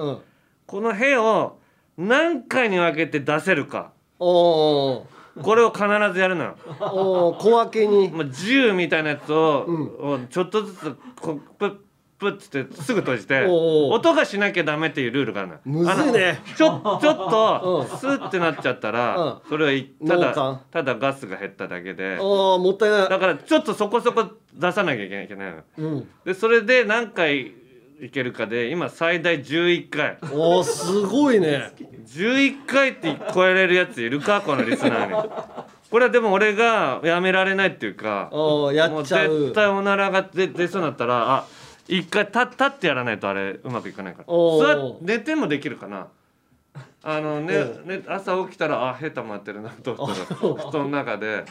この屁を何回に分けて出せるか。これを必ずやるのよ。小分けに。もう銃みたいなやつを,、をちょっとずつこうプッつってすぐ閉じて音がしなきゃダメっていうルールがあるむずいね。ちょちょっとスッってなっちゃったら、それはいただただガスが減っただけで。ああもったいない。だからちょっとそこそこ出さなきゃいけないのよ。うん。でそれで何回いけるかで今最大11回。おーすごいね。11回って超えれるやついるかこのリスナーに。これはでも俺がやめられないっていうかああやっちゃう。もう絶対おならが出出そうになったらあ一回立立ってやらないとあれうまくいかないから。おー。座っ寝てもできるかな。あのねね朝起きたらあへたまってるなと思ったら 布団の中で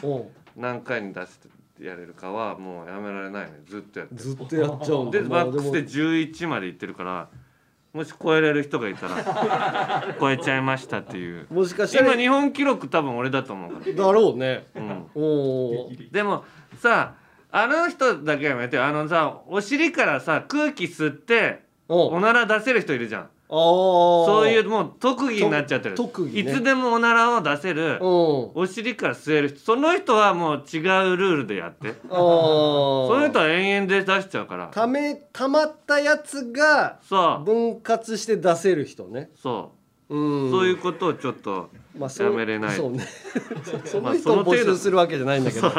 何回に出してやれるかはもうやめられないね。ずっとやってる。ずっとやっちゃうんだ。でまあマックスで11までいってるからもし超えれる人がいたら 超えちゃいましたっていう。もしかしたら今日本記録多分俺だと思うから。だろうね。うん。おおでもさあの人だけやめてよ。あのさお尻からさ空気吸っておなら出せる人いるじゃん。そういうもう特技になっちゃってる、特技ね。いつでもおならを出せるお尻から吸える人。その人はもう違うルールでやって。そその人は延々で出しちゃうから。ためたまったやつが分割して出せる人ね。そう、うん。そういうことをちょっとまあそうやめれない、そうね。そまあの人を募集するわけじゃないんだけど。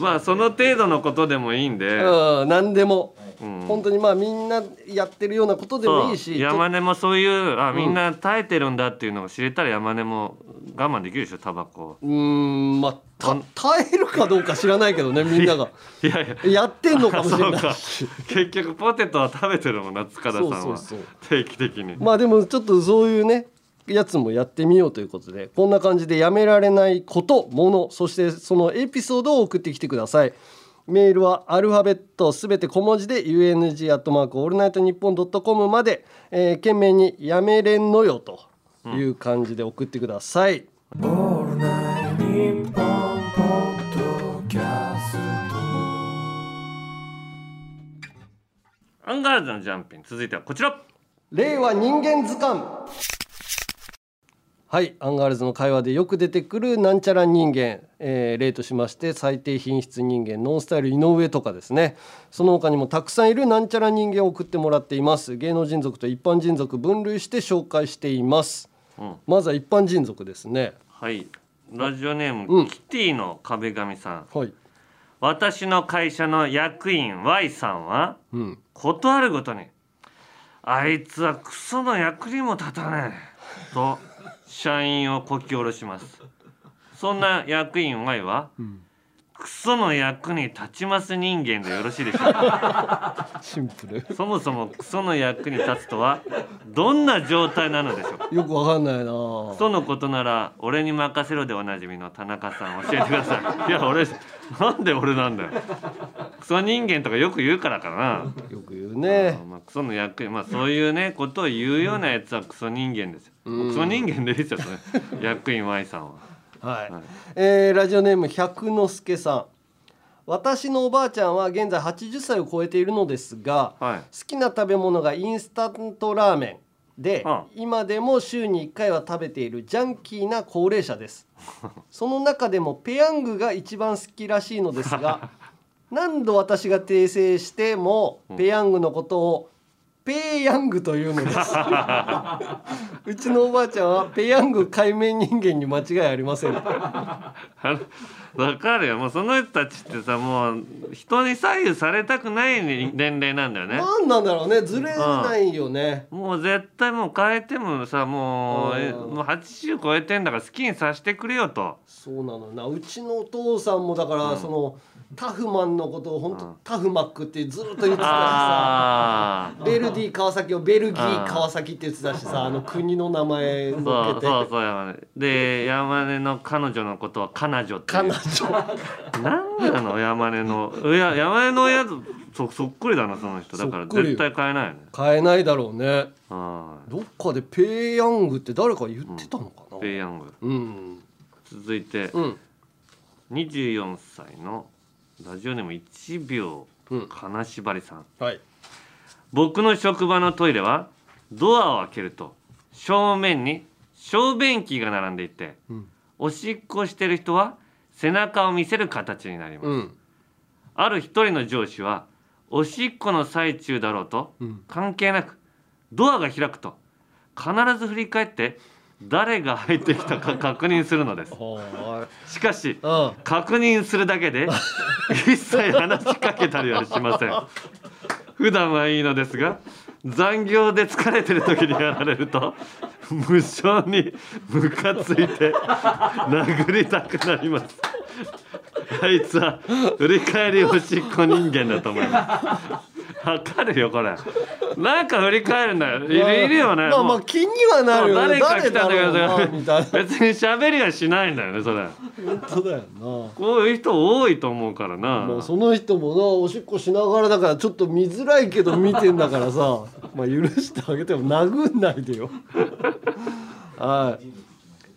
まあその程度のことでもいいんで、うん何でもうん。本当にまあみんなやってるようなことでもいいし山根もそういうあうん。みんな耐えてるんだっていうのを知れたら山根も我慢できるでしょタバコ。うーんまあた耐えるかどうか知らないけどね みんなが。いやいや。やってんのかもしれない。そうか。結局ポテトは食べてるもんな塚田さんは。定期的に。まあでもちょっとそういうねやつもやってみようということでこんな感じでやめられないことものそしてそのエピソードを送ってきてくださいメールはアルファベットすべて小文字で UNG アットマークオールナイトニッポンドットコムまで、えー、懸命にやめれんのよという感じで送ってください、オールナイトニッポンポッドキャストアンガールズのジャンピン。続いてはこちら。令和人間図鑑はいアンガールズの会話でよく出てくるなんちゃら人間、えー、例としまして最低品質人間 NON STYLE 井上とかですね。その他にもたくさんいるなんちゃら人間を送ってもらっています。芸能人族と一般人族分類して紹介しています、うん、まずは一般人族ですね。はい。ラジオネーム、うん、キティの壁紙さん、はい、私の会社の役員 Y さんは、うん、ことあるごとにあいつはクソの役にも立たねえ。と社員をこき下ろします。そんな役員 Y は、うん、クソの役に立ちます人間でよろしいでしょうか？シンプル。そもそもクソの役に立つとはどんな状態なのでしょう？よくわかんないな。そのことなら俺に任せろでおなじみの田中さん教えてください。いや俺なんで俺なんだよ。クソ人間とかよく言うからかな。よく言うね。まあ、クソの役まあそういうねことを言うようなやつはクソ人間ですよ、うん、クソ人間でいいですよね役員 Y さんははい、はい、えー、ラジオネーム百之助さん。私のおばあちゃんは現在80歳を超えているのですが、はい、好きな食べ物がインスタントラーメンで、今でも週に1回は食べているジャンキーな高齢者です。その中でもペヤングが一番好きらしいのですが 何度私が訂正してもペヤングのことをペーヤングというのです。うちのおばあちゃんはペヤング海面人間に間違いありません。わかるよ。もうその人たちってさもう人に左右されたくない年齢なんだよね。何なんだろうね。ずれないよね、うん、もう絶対もう変えてもさもう,、えもう80超えてんだから好きにさせてくれよと。そうなのな。うちのお父さんもだから、うん、そのタフマンのことを本当、うん、タフマックってずっと言ってたしさ。ベルディ川崎をベルギー川崎って言ってたしさあの国の名前乗っけて。そうそう山根で山根の彼女のことは彼女って彼女何なの山根のいや山根の親そそっくりだなその人だから絶対買えないよね買えないだろうねどっかでペイヤングって誰か言ってたのかな、うん、ペイヤング、うん、続いて、うん、24歳のラジオネーム1秒金縛りさん、はい、僕の職場のトイレはドアを開けると正面に小便器が並んでいて、うん、おしっこしてる人は背中を見せる形になります、うん、ある一人の上司はおしっこの最中だろうと、関係なくドアが開くと必ず振り返って誰が入ってきたか確認するのです。しかし確認するだけで 一切話しかけたりはしません。普段はいいのですが残業で疲れてる時にやられると無性にムカついて殴りたくなりますあいつは振り返りおしっこ人間だと思います。わかるよこれ。なんか振り返るんだよ。いるいるよね。まあまあ気にはなるよね。誰か来たんだけど別に喋りはしないんだよねそれ。本当だよな。こういう人多いと思うからな。もうその人もなおしっこしながらだからちょっと見づらいけど見てんだからさ。まあ許してあげても殴んないでよ。はい。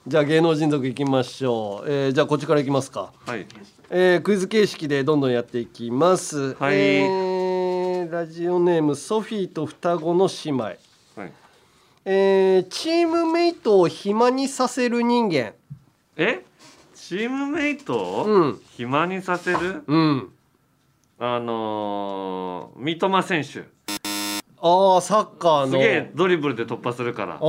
じゃあ芸能人族いきましょう、えー、じゃあこっちからいきますか。はい、えー、クイズ形式でどんどんやっていきます。はい、えーラジオネームソフィーと双子の姉妹、はい。えー、チームメイトを暇にさせる人間。え？チームメイトを暇にさせる、うん、あのー、三笘選手。ああサッカーの。すげえドリブルで突破するから。ああ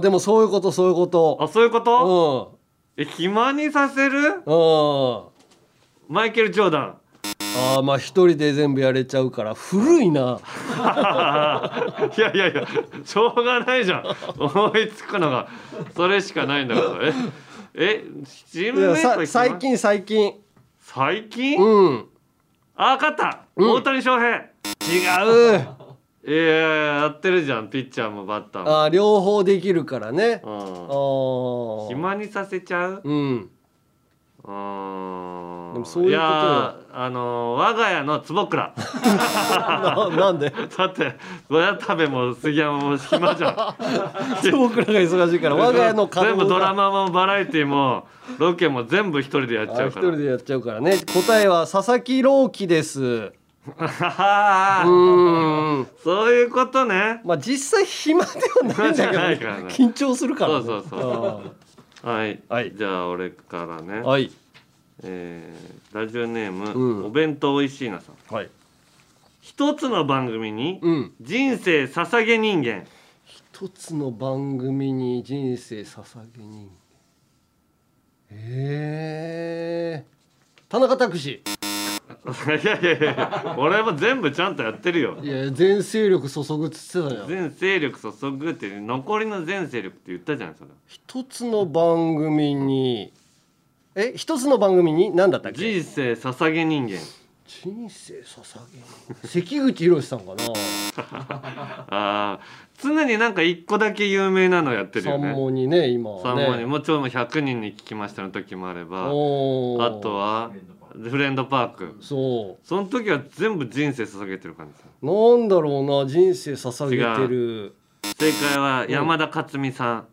でもそういうことそういうこと。あそういうこと？うん。え暇にさせる？うんマイケル・ジョーダン。ああまあ一人で全部やれちゃうから古いな。いやいやいやしょうがないじゃん。思いつくのがそれしかないんだからええチームメイト最近最近。最近？うん。あ分かった、うん、大谷翔平。違う。いややってるじゃん。ピッチャーもバッターも。あ両方できるからね、うん、暇にさせちゃう？うん。うー。んでもそういうことよ。やあの我が家の坪倉。ななんで？だって親食べも杉山も暇じゃん。僕らが忙しいから我が家の稼全部ドラマもバラエティもロケも全部一人でやっちゃあうから。一人でやっちゃうからね。答えは佐々木朗希です。うん。そういうことね。まあ実際暇ではないんだけじゃど、ね。緊張するから、ね、そうそうそう。はい、はい。じゃあ俺からね、うんはいえーラジオネーム、うん。お弁当おいしいなさん。はい。一つの番組にうん。人生捧げ人間。一つの番組に人生捧げ人えー、田中拓司 いやいやいや俺も全部ちゃんとやってるよ。いや全勢力注ぐっつってたじゃん。全勢力注ぐって残りの全勢力って言ったじゃんそれ。一つの番組にえ一つの番組に何だったっけ？人生捧げ人間。人生捧げ関口宏さんかな？あー常になんか一個だけ有名なのやってるよね。三問にね今は三ね問に。もちろん100人に聞きましたの時もあれば。あとはフレンドパーク。そその時は全部人生捧げてる感じ。なんだろうな人生捧げてる。正解は山田勝美さん、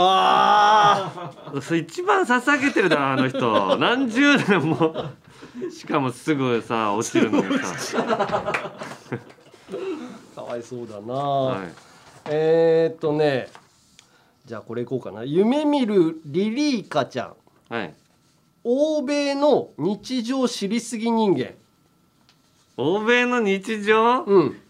あそれ一番捧げてるだろあの人。何十年も。しかもすぐさ落ちるのにさ、ーかわいそうだな、はい、えー、っとね。じゃあこれいこうかな。夢見るリリーカちゃん。はい、欧米の日常知りすぎ人間。欧米の日常？うん。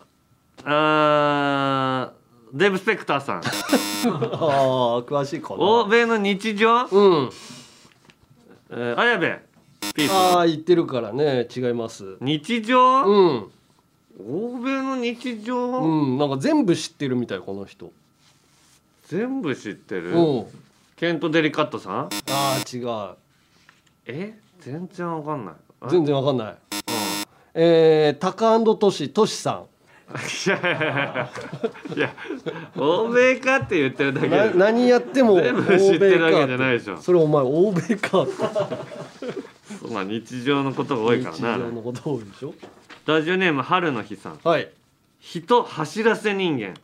あーデーブ・スペクターさん。ああ詳しいかな。欧米の日常、うん。えー、綾部。ピースああ言ってるからね。違います。日常、うん。欧米の日常、うんなんか全部知ってるみたいこの人。全部知ってる、うん。ケント・デリカットさん？ああ違う。え？全然わかんない。あ全然わかんない。えー、タカトシトシさいやいやいや欧米かって言ってるだけで何やっても全部知ってるわけじゃないでしょそれお前欧米かってまあ日常のことが多いから日な常のこと多いでしょラジオネーム春の日さんはい人走らせ人間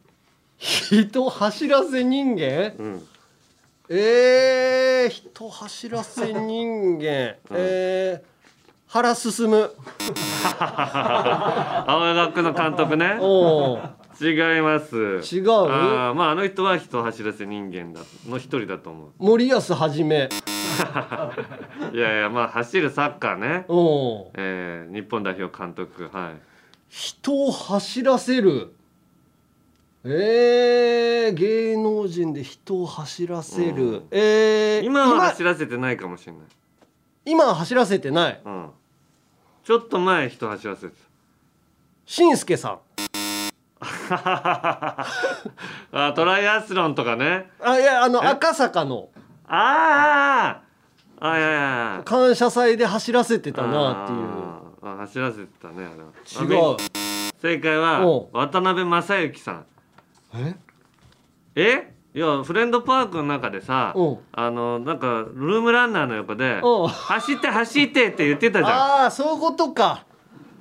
人走らせ人間うんえー、人走らせ人間、えー、原進む。青学の監督ね。おー違います。違う？あーまああの人は人走らせ人間だ。の一人だと思う。森保はじめ。いやいやまあ走るサッカーね。おーえー、日本代表監督はい。人を走らせる。えー、芸能人で人を走らせる、うん。えー、今は走らせてないかもしれない。今は走らせてない。うんちょっと前人走らせてしんすけさん。た あトライアスロンとかね。あいやあのえ？赤坂の。あーあーあいやいや感謝祭で走らせてたなっていう。あ走らせてたねあれは。違う。あ正解はお渡辺正行さん。え？え？いやフレンドパークの中でさうん。あのなんかルームランナーの横でうん「走って走って」って言ってたじゃん。ああそういうことか。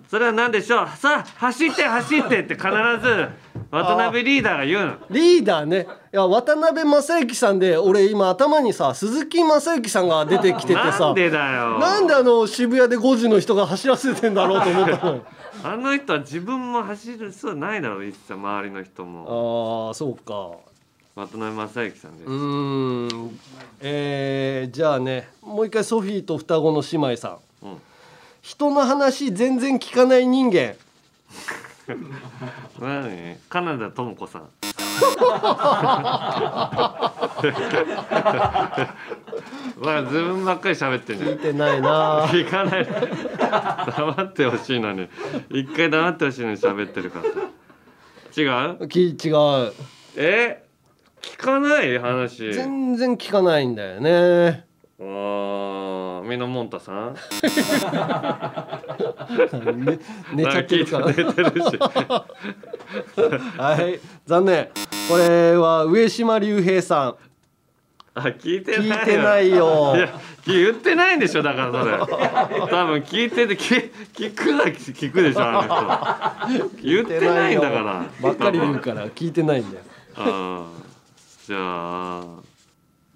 それは何でしょう？さあ走って走ってって必ず 渡辺リーダーが言うの。リーダーね。いや渡辺正行さんで俺今頭にさ鈴木正行さんが出てきててさ。なんでだよ。なんであの渋谷で5時の人が走らせてんだろうと思ったの？あの人は自分も走る必要ないだろう一切周りの人も。ああそうか渡辺正行さんです、うーん。えー、じゃあねもう一回ソフィーと双子の姉妹さん。うん。人の話全然聞かない人間。何カナダ智子さん。まあ自分ばっかり喋ってんじゃん。聞いてないな。聞かない。黙ってほしいのに。一回黙ってほしいのに喋ってるからさ。違う？き違う。え？聞かない話。全然聞かないんだよね。あーミノモンタさん？ね寝ちゃってるから。寝てるし。はい残念。これは上島竜兵さん。あ聞いてない聞いてないよ。いや言ってないんでしょだからそれ。多分聞いてて聞聞くは聞くでしょあの人。言ってないんだから。ばっかり言うから聞いてないんだよ。あーじゃあ、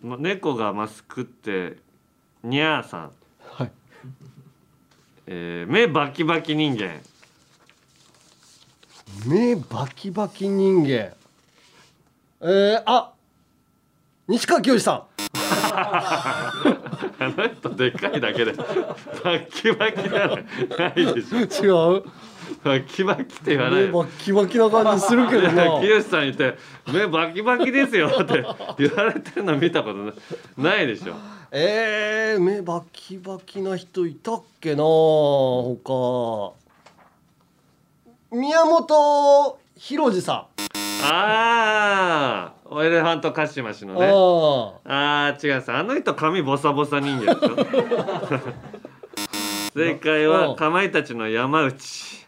ま、猫がマスクってにゃーさん、はい。えー目バキバキ人間。目バキバキ人間。えー、あ西川きよしさん。あの人でかいだけでバキバキじゃない。でしょ。違う。バキバキって言わない目バキバキな感じするけどな。清さんいて「目バキバキですよ」って 言われてるの見たことなないでしょ。えー、目バキバキな人いたっけな他。宮本浩次さああエレファントカシマシのん、ね。あああ違うんです。あの人髪ボサボサ人間でしょ。正解はかまいたちの山内。あ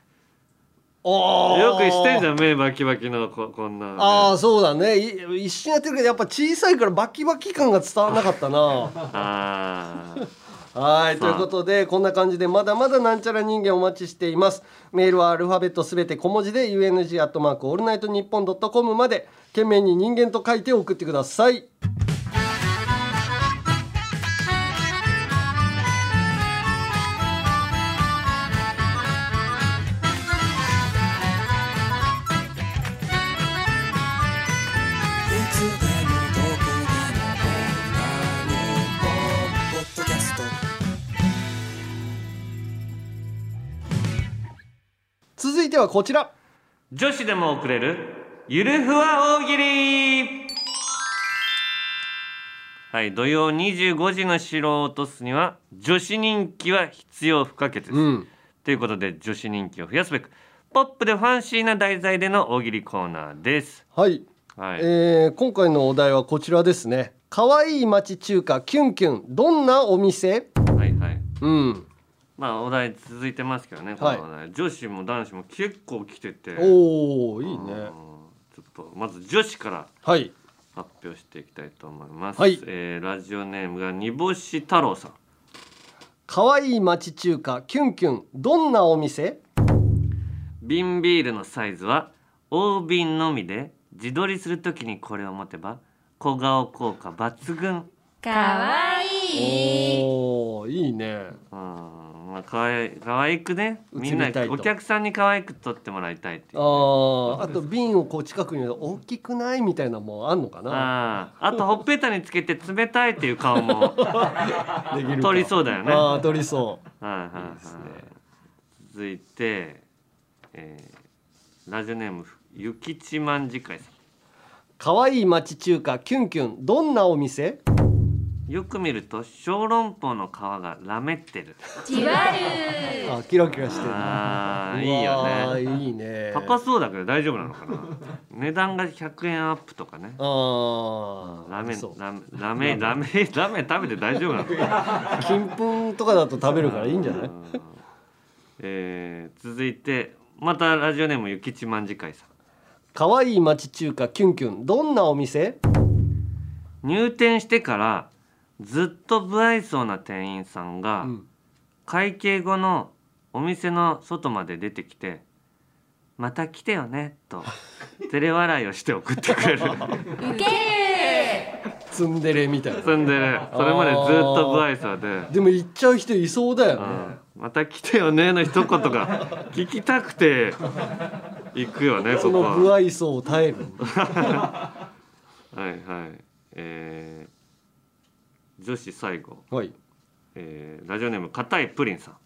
よくしてんじゃん目バキバキのここんな、ね、ああそうだね。い一瞬やってるけどやっぱ小さいからバキバキ感が伝わらなかったな。あー。はいということでこんな感じでまだまだなんちゃら人間お待ちしています。メールはアルファベットすべて小文字で UNG アットマークオールナイトニッポンドットコムまで懸命に人間と書いて送ってくださいいてはこちら。女子でも送れるゆるふわ大喜利。はい土曜25時の城を落とすには女子人気は必要不可欠です、うん。ということで女子人気を増やすべくポップでファンシーな題材での大喜利コーナーです。はい、はい、えー今回のお題はこちらですね。可愛い町中華キュンキュン。どんなお店？はいはい。うんまあお題続いてますけどね、はい。このお題。女子も男子も結構来てて。おおいいね。うん。ちょっとまず女子からはい。発表していきたいと思います、はい。えーラジオネームが煮干し太郎さん。可愛い町中華キュンキュン。どんなお店？瓶ビールのサイズは大瓶のみで自撮りするときにこれを持てば小顔効果抜群。かわい。いおおいいね。うんまあかわい可愛くねみんな映りたいと。お客さんに可愛く撮ってもらいたいっていうあー。あと瓶をこう近くに大きくないみたいなのもあんのかな？あああとほっぺたにつけて冷たいっていう顔も できるか。撮りそうだよね。ああ撮りそう。はいはいはい。続いて、えーラジオネームゆきちまんじかいさ可愛い町中華キュンキュン。どんなお店？んよく見ると小籠包の皮がラメってる。じわる。あキラキラしてる。あいいよわねーいいね。高そうだけど大丈夫なのかな？値段が100円アップとかね。ああラメラメラメラメラメ食べて大丈夫なの 金粉とかだと食べるからいいんじゃない？うん。えー続いてまたラジオネームゆきちまんじかいさん。可愛い町中華キュンキュン。どんなお店？入店してからずっと不愛想な店員さんが、うん。会計後のお店の外まで出てきて「また来てよね」と照れ笑いをして送ってくれるツンデレみたいな。積んでるそれまでずっと不愛想で。でも行っちゃう人いそうだよね。うん。また来てよねの一言が聞きたくて行くよねそここは。の不愛想を耐えるはいはい。えー女子最後、はい。えーラジオネーム硬いプリンさん。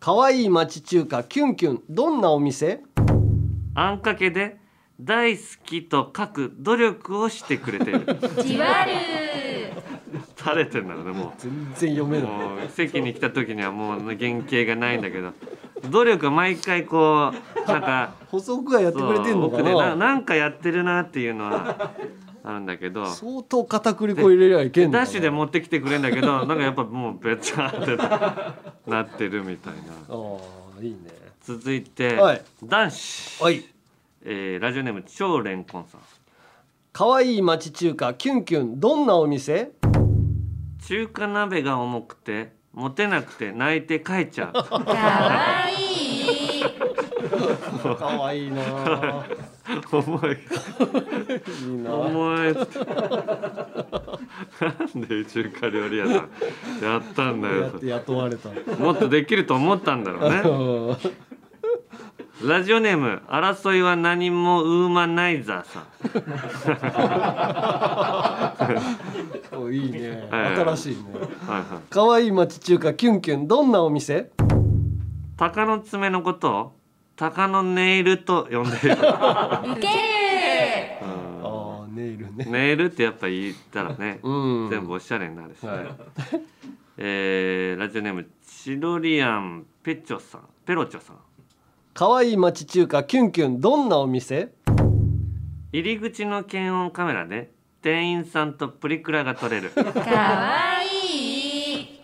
可愛い町中華キュンキュン。どんなお店？あんかけで大好きと書く努力をしてくれている。じわる。垂れてんだろうねも全然読めない。うもう席に来た時にはもう原型がないんだけど。努力は毎回こうなんか補足はやってくれてんのかな？ななんかやってるなっていうのはあるんだけど相当片栗粉入れりゃいけんダッシュで持ってきてくれんだけどなんかやっぱもうべちゃってなってるみたいな。ああいいね。続いて、はい。男子、はい。えーラジオネーム超レンコンさん。かわいい町中華キュンキュンどんなお店？中華鍋が重くて持てなくて泣いて帰っちゃう。かわいいかわいいな。重い。いいな。重い。なんで中華料理屋さんやったんだよ。雇われた。もっとできると思ったんだろうね。ラジオネーム争いは何もウーマナイザーさん。おいいね。はい。新しいね。はいはい。かわいい町中華キュンキュンどんなお店？鷹の爪のこと？を鷹のネイルと呼んでいるああネイルね。ネイルってやっぱ言ったらね、うん。全部おしゃれになるし、はい。えーラジオネームチロリアンペチョさん。ペロチョさん。かわいい町中華キュンキュンどんなお店？入り口の検温カメラで店員さんとプリクラが撮れる。い。いですね。かわいい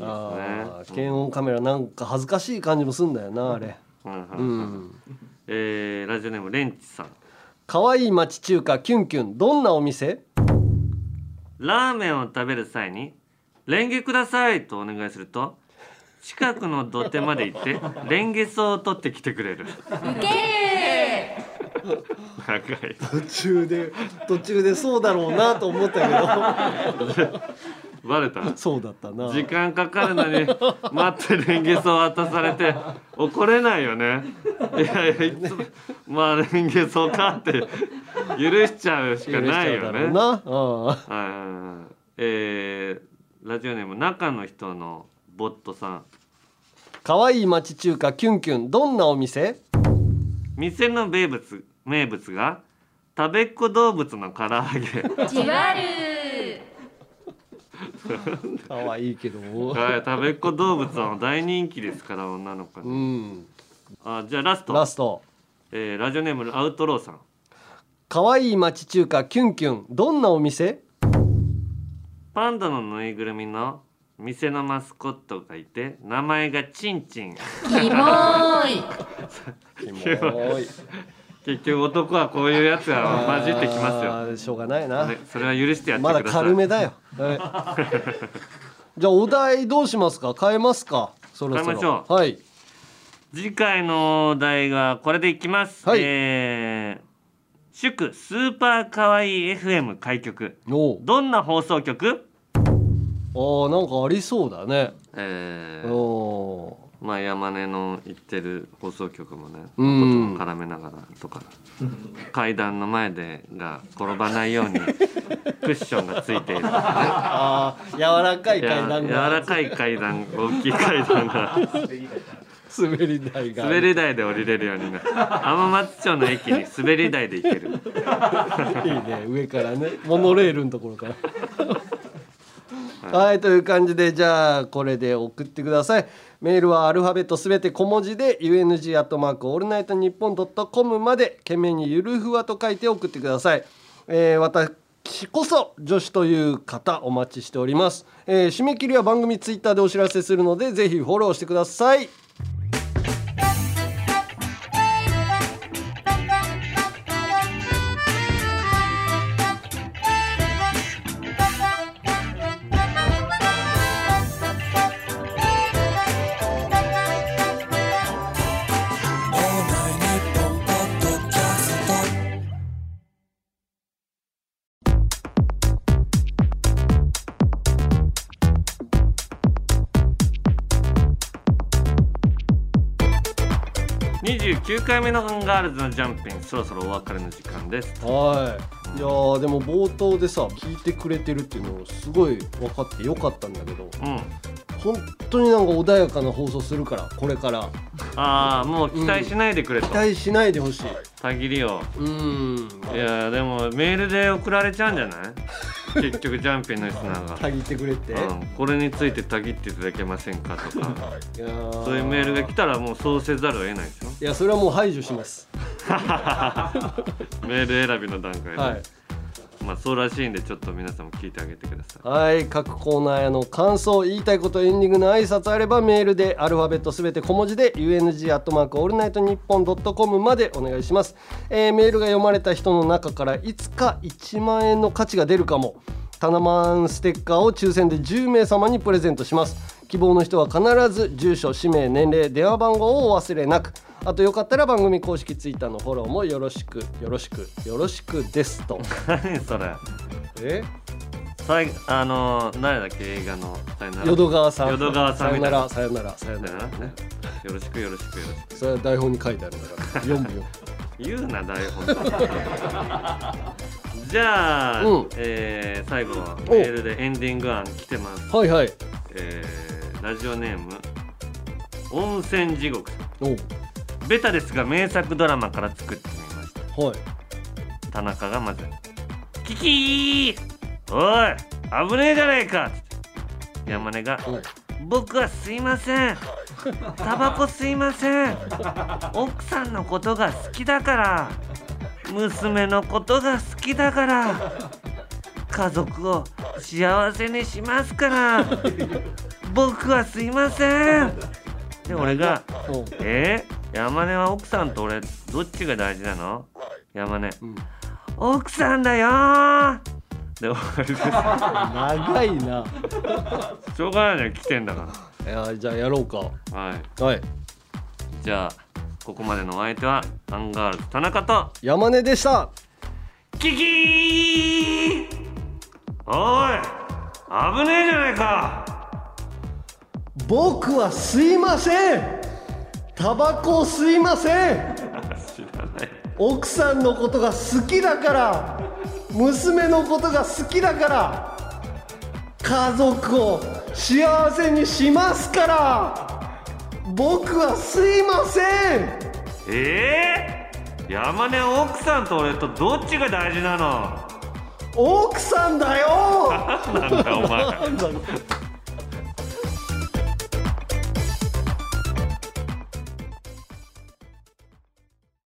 あー検温カメラなんか恥ずかしい感じもすんだよなあれえーラジオネームレンチさん。かわいい町中華キュンキュン。どんなお店？ラーメンを食べる際に「レンゲください」とお願いすると近くの土手まで行ってレンゲソウを取ってきてくれる。長い。途中で途中でそうだろうなと思ったけバレた？ど そうだったな。時間かかるのに待ってレンゲソウ渡されて怒れないよね。いやいやいつもまあレンゲソウかって許しちゃうしかないよね。な。うんはいはいはいえー、ラジオネーム中の人のボットさん。かわいい町中華キュンキュンどんなお店？店の名物名物が食べっ子動物の唐揚げ。じわるかわいいけど。はい食べっ子動物は大人気ですから女の子うにん。あじゃあラスト。ラスト。えーラジオネームアウトローさん。かわいい町中華キュンキュン。どんなお店？パンダのぬいぐるみの店のマスコットがいて名前がチンチン。キモ キモい 結局男はこういうやつが混じってきますよ、しょうがないな。ね、それは許してやってまだください。軽めだよ、はい、じゃあお題どうしますか？変えますか？そろそろ。変えましょう。はい。次回のお題がこれでいきます、はい。えー祝スーパーかわいい FM 開局。どんな放送局？あーなんかありそうだね。えーおまあ山根の言ってる放送局もね、うん。ことを絡めながらとか階段の前でが転ばないようにクッションがついているとか柔らかいね階段や柔がらかい階段大きい階段が。滑り台が滑り台で降りれるようにな浜松町の駅に滑り台で行ける。いいね上からねモノレールのところからはい。という感じでじゃあこれで送ってください。メールはアルファベットすべて小文字で UNG アットマークオールナイトニッポンドットコムまで懸命にゆるふわと書いて送ってください、えー、私こそ女子という方お待ちしております、えー締め切りは番組ツイッターでお知らせするのでぜひフォローしてください。回目のガールズのジャンピンそろそろお別れの時間です。はい。いやーでも冒頭でさ聞いてくれてるっていうのすごい分かってよかったんだけどうん。本当になんか穏やかな放送するからこれから。ああもう期待しないでくれと、期待しないでほしい。たぎりをうん。いやでもメールで送られちゃうんじゃない？結局ジャンピンのリスナーが。たぎってくれって、うん、これについてたぎっていただけませんかとか。そういうメールが来たらもうそうせざるを得ないですよいやそれはもう排除します。メール選びの段階で、はいまあそうらしいんでちょっと皆さんも聞いてあげてください。はい各コーナーへの感想言いたいことエンディングの挨拶あればメールでアルファベットすべて小文字で UNG アットマークオールナイトニッポンドットコムまでお願いします、えーメールが読まれた人の中からいつか1万円の価値が出るかも。タナマンステッカーを抽選で10名様にプレゼントします。希望の人は必ず住所氏名年齢電話番号をお忘れなく。あとよかったら番組公式ツイッターのフォローもよろしくよろしくよろしくですと。何それ。え？最後あのー、誰だっけ？映画の。さよなら。淀川さん。淀川さんさよならさよならさよなら。ね。よろしくよろしくよろしく。それは台本に書いてあるんだから。読むよ。言うな台本。じゃあ、うん。えー最後はメールでエンディング案来てます。はいはい。えーラジオネーム温泉地獄おうベタですが名作ドラマから作ってみました。はい。田中がまず「キキー！おい危ねえじゃねえか!」山根が「僕はすいません。タバコ吸いません。奥さんのことが好きだから。娘のことが好きだから。家族を幸せにしますから。僕はすいません。で俺が「え？山根は奥さんと俺どっちが大事なの？山根、奥さんだよー！で終わりです長いな。しょうがないじゃん来てんだかいやじゃあやろうか。らはい。はい。じゃあここまでのお相手はアンガールズ田中と。山根でした。キキー！おい！危ねえじゃないか僕は吸いません。タバコを吸いません。知らない奥さんのことが好きだから。娘のことが好きだから。家族を幸せにしますから。僕は吸いません。ええ山根は奥さんと俺とどっちが大事なの？奥さんだよ。なんだお前。なんだ。ろう